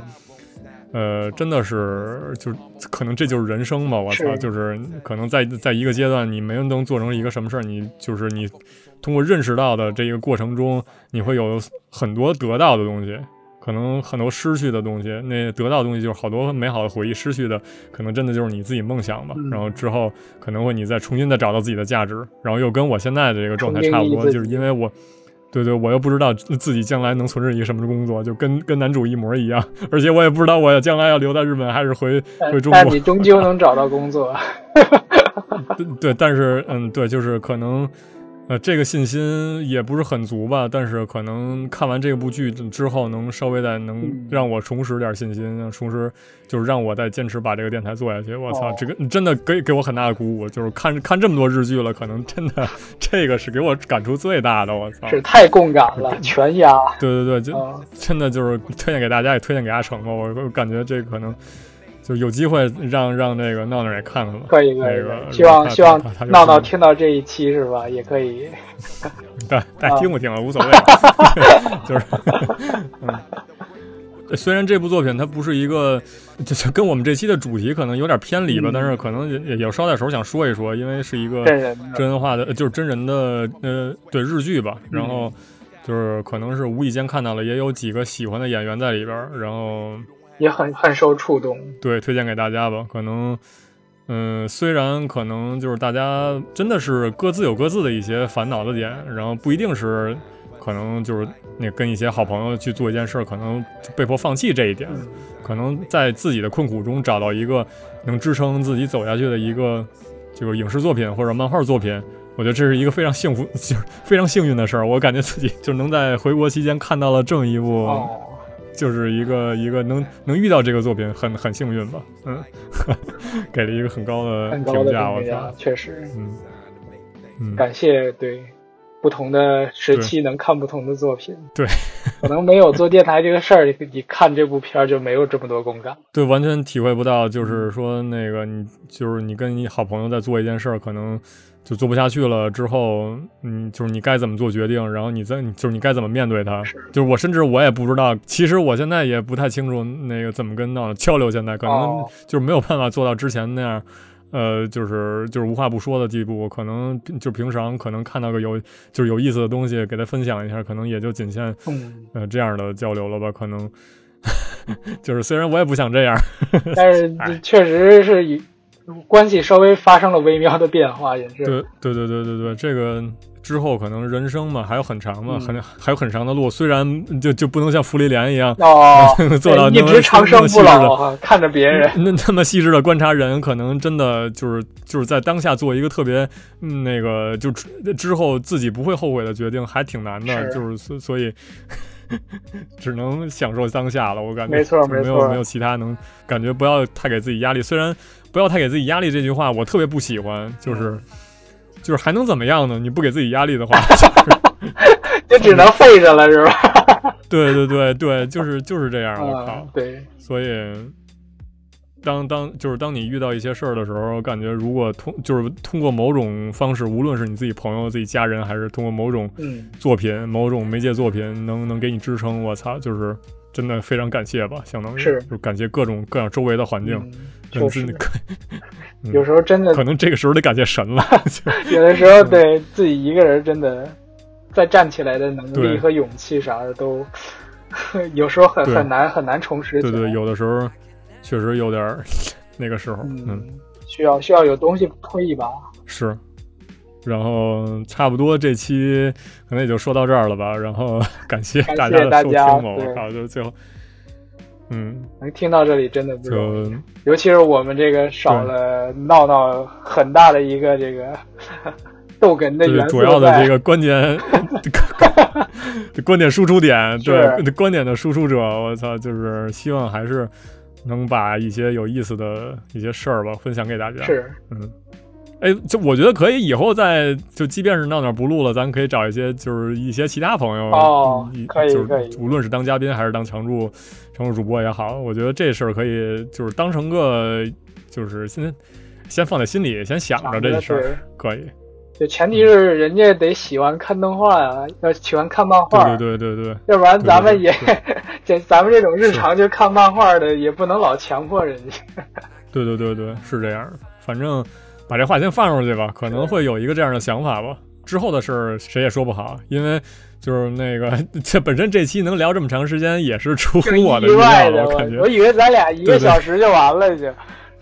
呃，真的是，就是可能这就是人生吧，我操，就是可能在在一个阶段，你没能做成一个什么事儿，你就是你通过认识到的这个过程中，你会有很多得到的东西，可能很多失去的东西。那得到的东西就是好多美好的回忆，失去的可能真的就是你自己梦想吧。嗯然后之后可能会你再重新的找到自己的价值，然后又跟我现在的这个状态差不多，就是因为我。对对，我又不知道自己将来能从事一个什么工作，就跟跟男主一模一样，而且我也不知道我将来要留在日本还是回 回中国。但你终究能找到工作，对对，但是嗯，对，就是可能，呃，这个信心也不是很足吧。但是可能看完这部剧之后，能稍微再能嗯让我重拾点信心，重拾就是让我再坚持把这个电台做下去。我操，哦这个真的给给我很大的鼓舞。就是看看这么多日剧了，可能真的这个是给我感触最大的。我操，是太共感了，全压对对对，就啊！真的就是推荐给大家，也推荐给阿成吧。我我感觉这可能就有机会让让那个闹闹也看看吧。可以可以那，个希望希望闹闹听到这一期是吧？也可以，对，但啊。听不听了无所谓，就是，嗯。虽然这部作品它不是一个，就是跟我们这期的主题可能有点偏离吧，嗯。但是可能也也有捎带手想说一说，因为是一个真人的。真人化的，呃就是真人的呃对日剧吧，然后就是可能是无意间看到了，也有几个喜欢的演员在里边，然后也很很受触动。对，推荐给大家吧。可能，嗯，虽然可能就是大家真的是各自有各自的一些烦恼的点，然后不一定是可能就是那跟一些好朋友去做一件事儿，可能被迫放弃这一点，嗯可能在自己的困苦中找到一个能支撑自己走下去的一个就是影视作品或者漫画作品。我觉得这是一个非常幸福，就是非常幸运的事儿。我感觉自己就能在回国期间看到了这么一部哦，就是一个一个能能遇到这个作品，很很幸运吧，嗯，给了一个很高的很高的评价，我操，，确实。嗯，嗯，感谢对不同的时期能看不同的作品。对，可能没有做电台这个事儿，你你看这部片儿就没有这么多共感。对，完全体会不到，就是说那个你就是你跟你好朋友在做一件事儿，可能就做不下去了之后，嗯，就是你该怎么做决定，然后你在就是你该怎么面对他。是就是我甚至我也不知道，其实我现在也不太清楚那个怎么跟闹闹交流，现在可能哦就是没有办法做到之前那样。呃，就是就是无话不说的地步，可能就平常可能看到个有就是有意思的东西，给他分享一下，可能也就仅限嗯，呃这样的交流了吧？可能 就是虽然我也不想这样，但是 哎确实是以关系稍微发生了微妙的变化，也是。对对对对对对，这个之后可能人生嘛还有很长嘛，嗯很还有很长的路，虽然就就不能像福利莲一样哦，做到一直长生不老，看着别人。那那么细致的观察人，可能真的就是就是在当下做一个特别嗯那个就之之后自己不会后悔的决定，还挺难的，是就是所所以 只能享受当下了。我感觉没错就没有没有其他能感觉不要太给自己压力。虽然不要太给自己压力这句话，我特别不喜欢，就是。就是还能怎么样呢？你不给自己压力的话，就只能废着了，是吧？对对对对，就是就是这样。我靠嗯，，对，所以，当当就是当你遇到一些事儿的时候，感觉如果通就是通过某种方式，无论是你自己朋友、自己家人，还是通过某种嗯，作品、某种媒介作品，能能给你支撑，我操，就是真的非常感谢吧，相当于是就感谢各种各样周围的环境，嗯跟自己确实，嗯有时候真的可能这个时候得感谢神了，有的时候对自己一个人真的再站起来的能力和勇气啥的都，有时候很很难很难重拾。对对，有的时候确实有点儿那个时候，嗯嗯，需要需要有东西推一把。是，然后差不多这期可能也就说到这儿了吧。然后感谢感谢大家的收听大家吧，我靠，就最后，嗯，能听到这里真的不容易，尤其是我们这个少了闹闹很大的一个这个 逗哏的就是元素主要的这个关键观点 输出点，对是。观点的输出者，我操，就是希望还是能把一些有意思的一些事儿吧分享给大家。是。嗯，哎，就我觉得可以以后再就，即便是闹闹不录了，咱可以找一些就是一些其他朋友一哦可以可以。无论是当嘉宾还是当常驻常驻主播也好，我觉得这事儿可以就是当成个就是先先放在心里，先想着这事儿可以。就前提是人家得喜欢看动画呀，要喜欢看漫画，对对对对对，要不然咱们也这 咱们这种日常就看漫画的，也不能老强迫人家。对对对对，是这样的。反正把这话先放出去吧，可能会有一个这样的想法吧。之后的事儿谁也说不好，因为就是那个 这本身这期能聊这么长时间，也是出乎我的意意料的，我我感觉我。以为咱俩一个小时就完了就，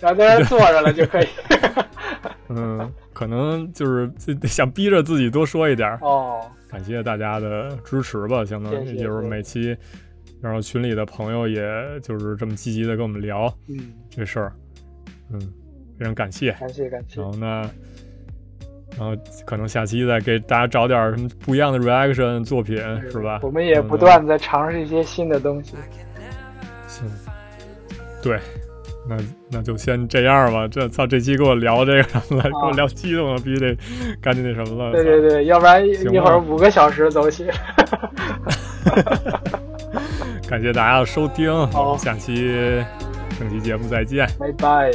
然后在那坐着了就可以。嗯，可能就是 想逼着自己多说一点儿。哦，感谢大家的支持吧，相当于就是每期，然后群里的朋友也就是这么积极的跟我们聊嗯，这事儿，嗯，非常感谢。感谢感谢然。后呢，然后可能下期再给大家找点什么不一样的 reaction 作品，是吧？我们也不断在尝试一些新的东西。行，对，那那就先这样吧。这操，这期给我聊这个什么了，给我聊激动了，必须得赶紧那什么了。对对对，要不然一会儿五个小时走起。感谢大家的收听，好下期整期节目再见。拜拜。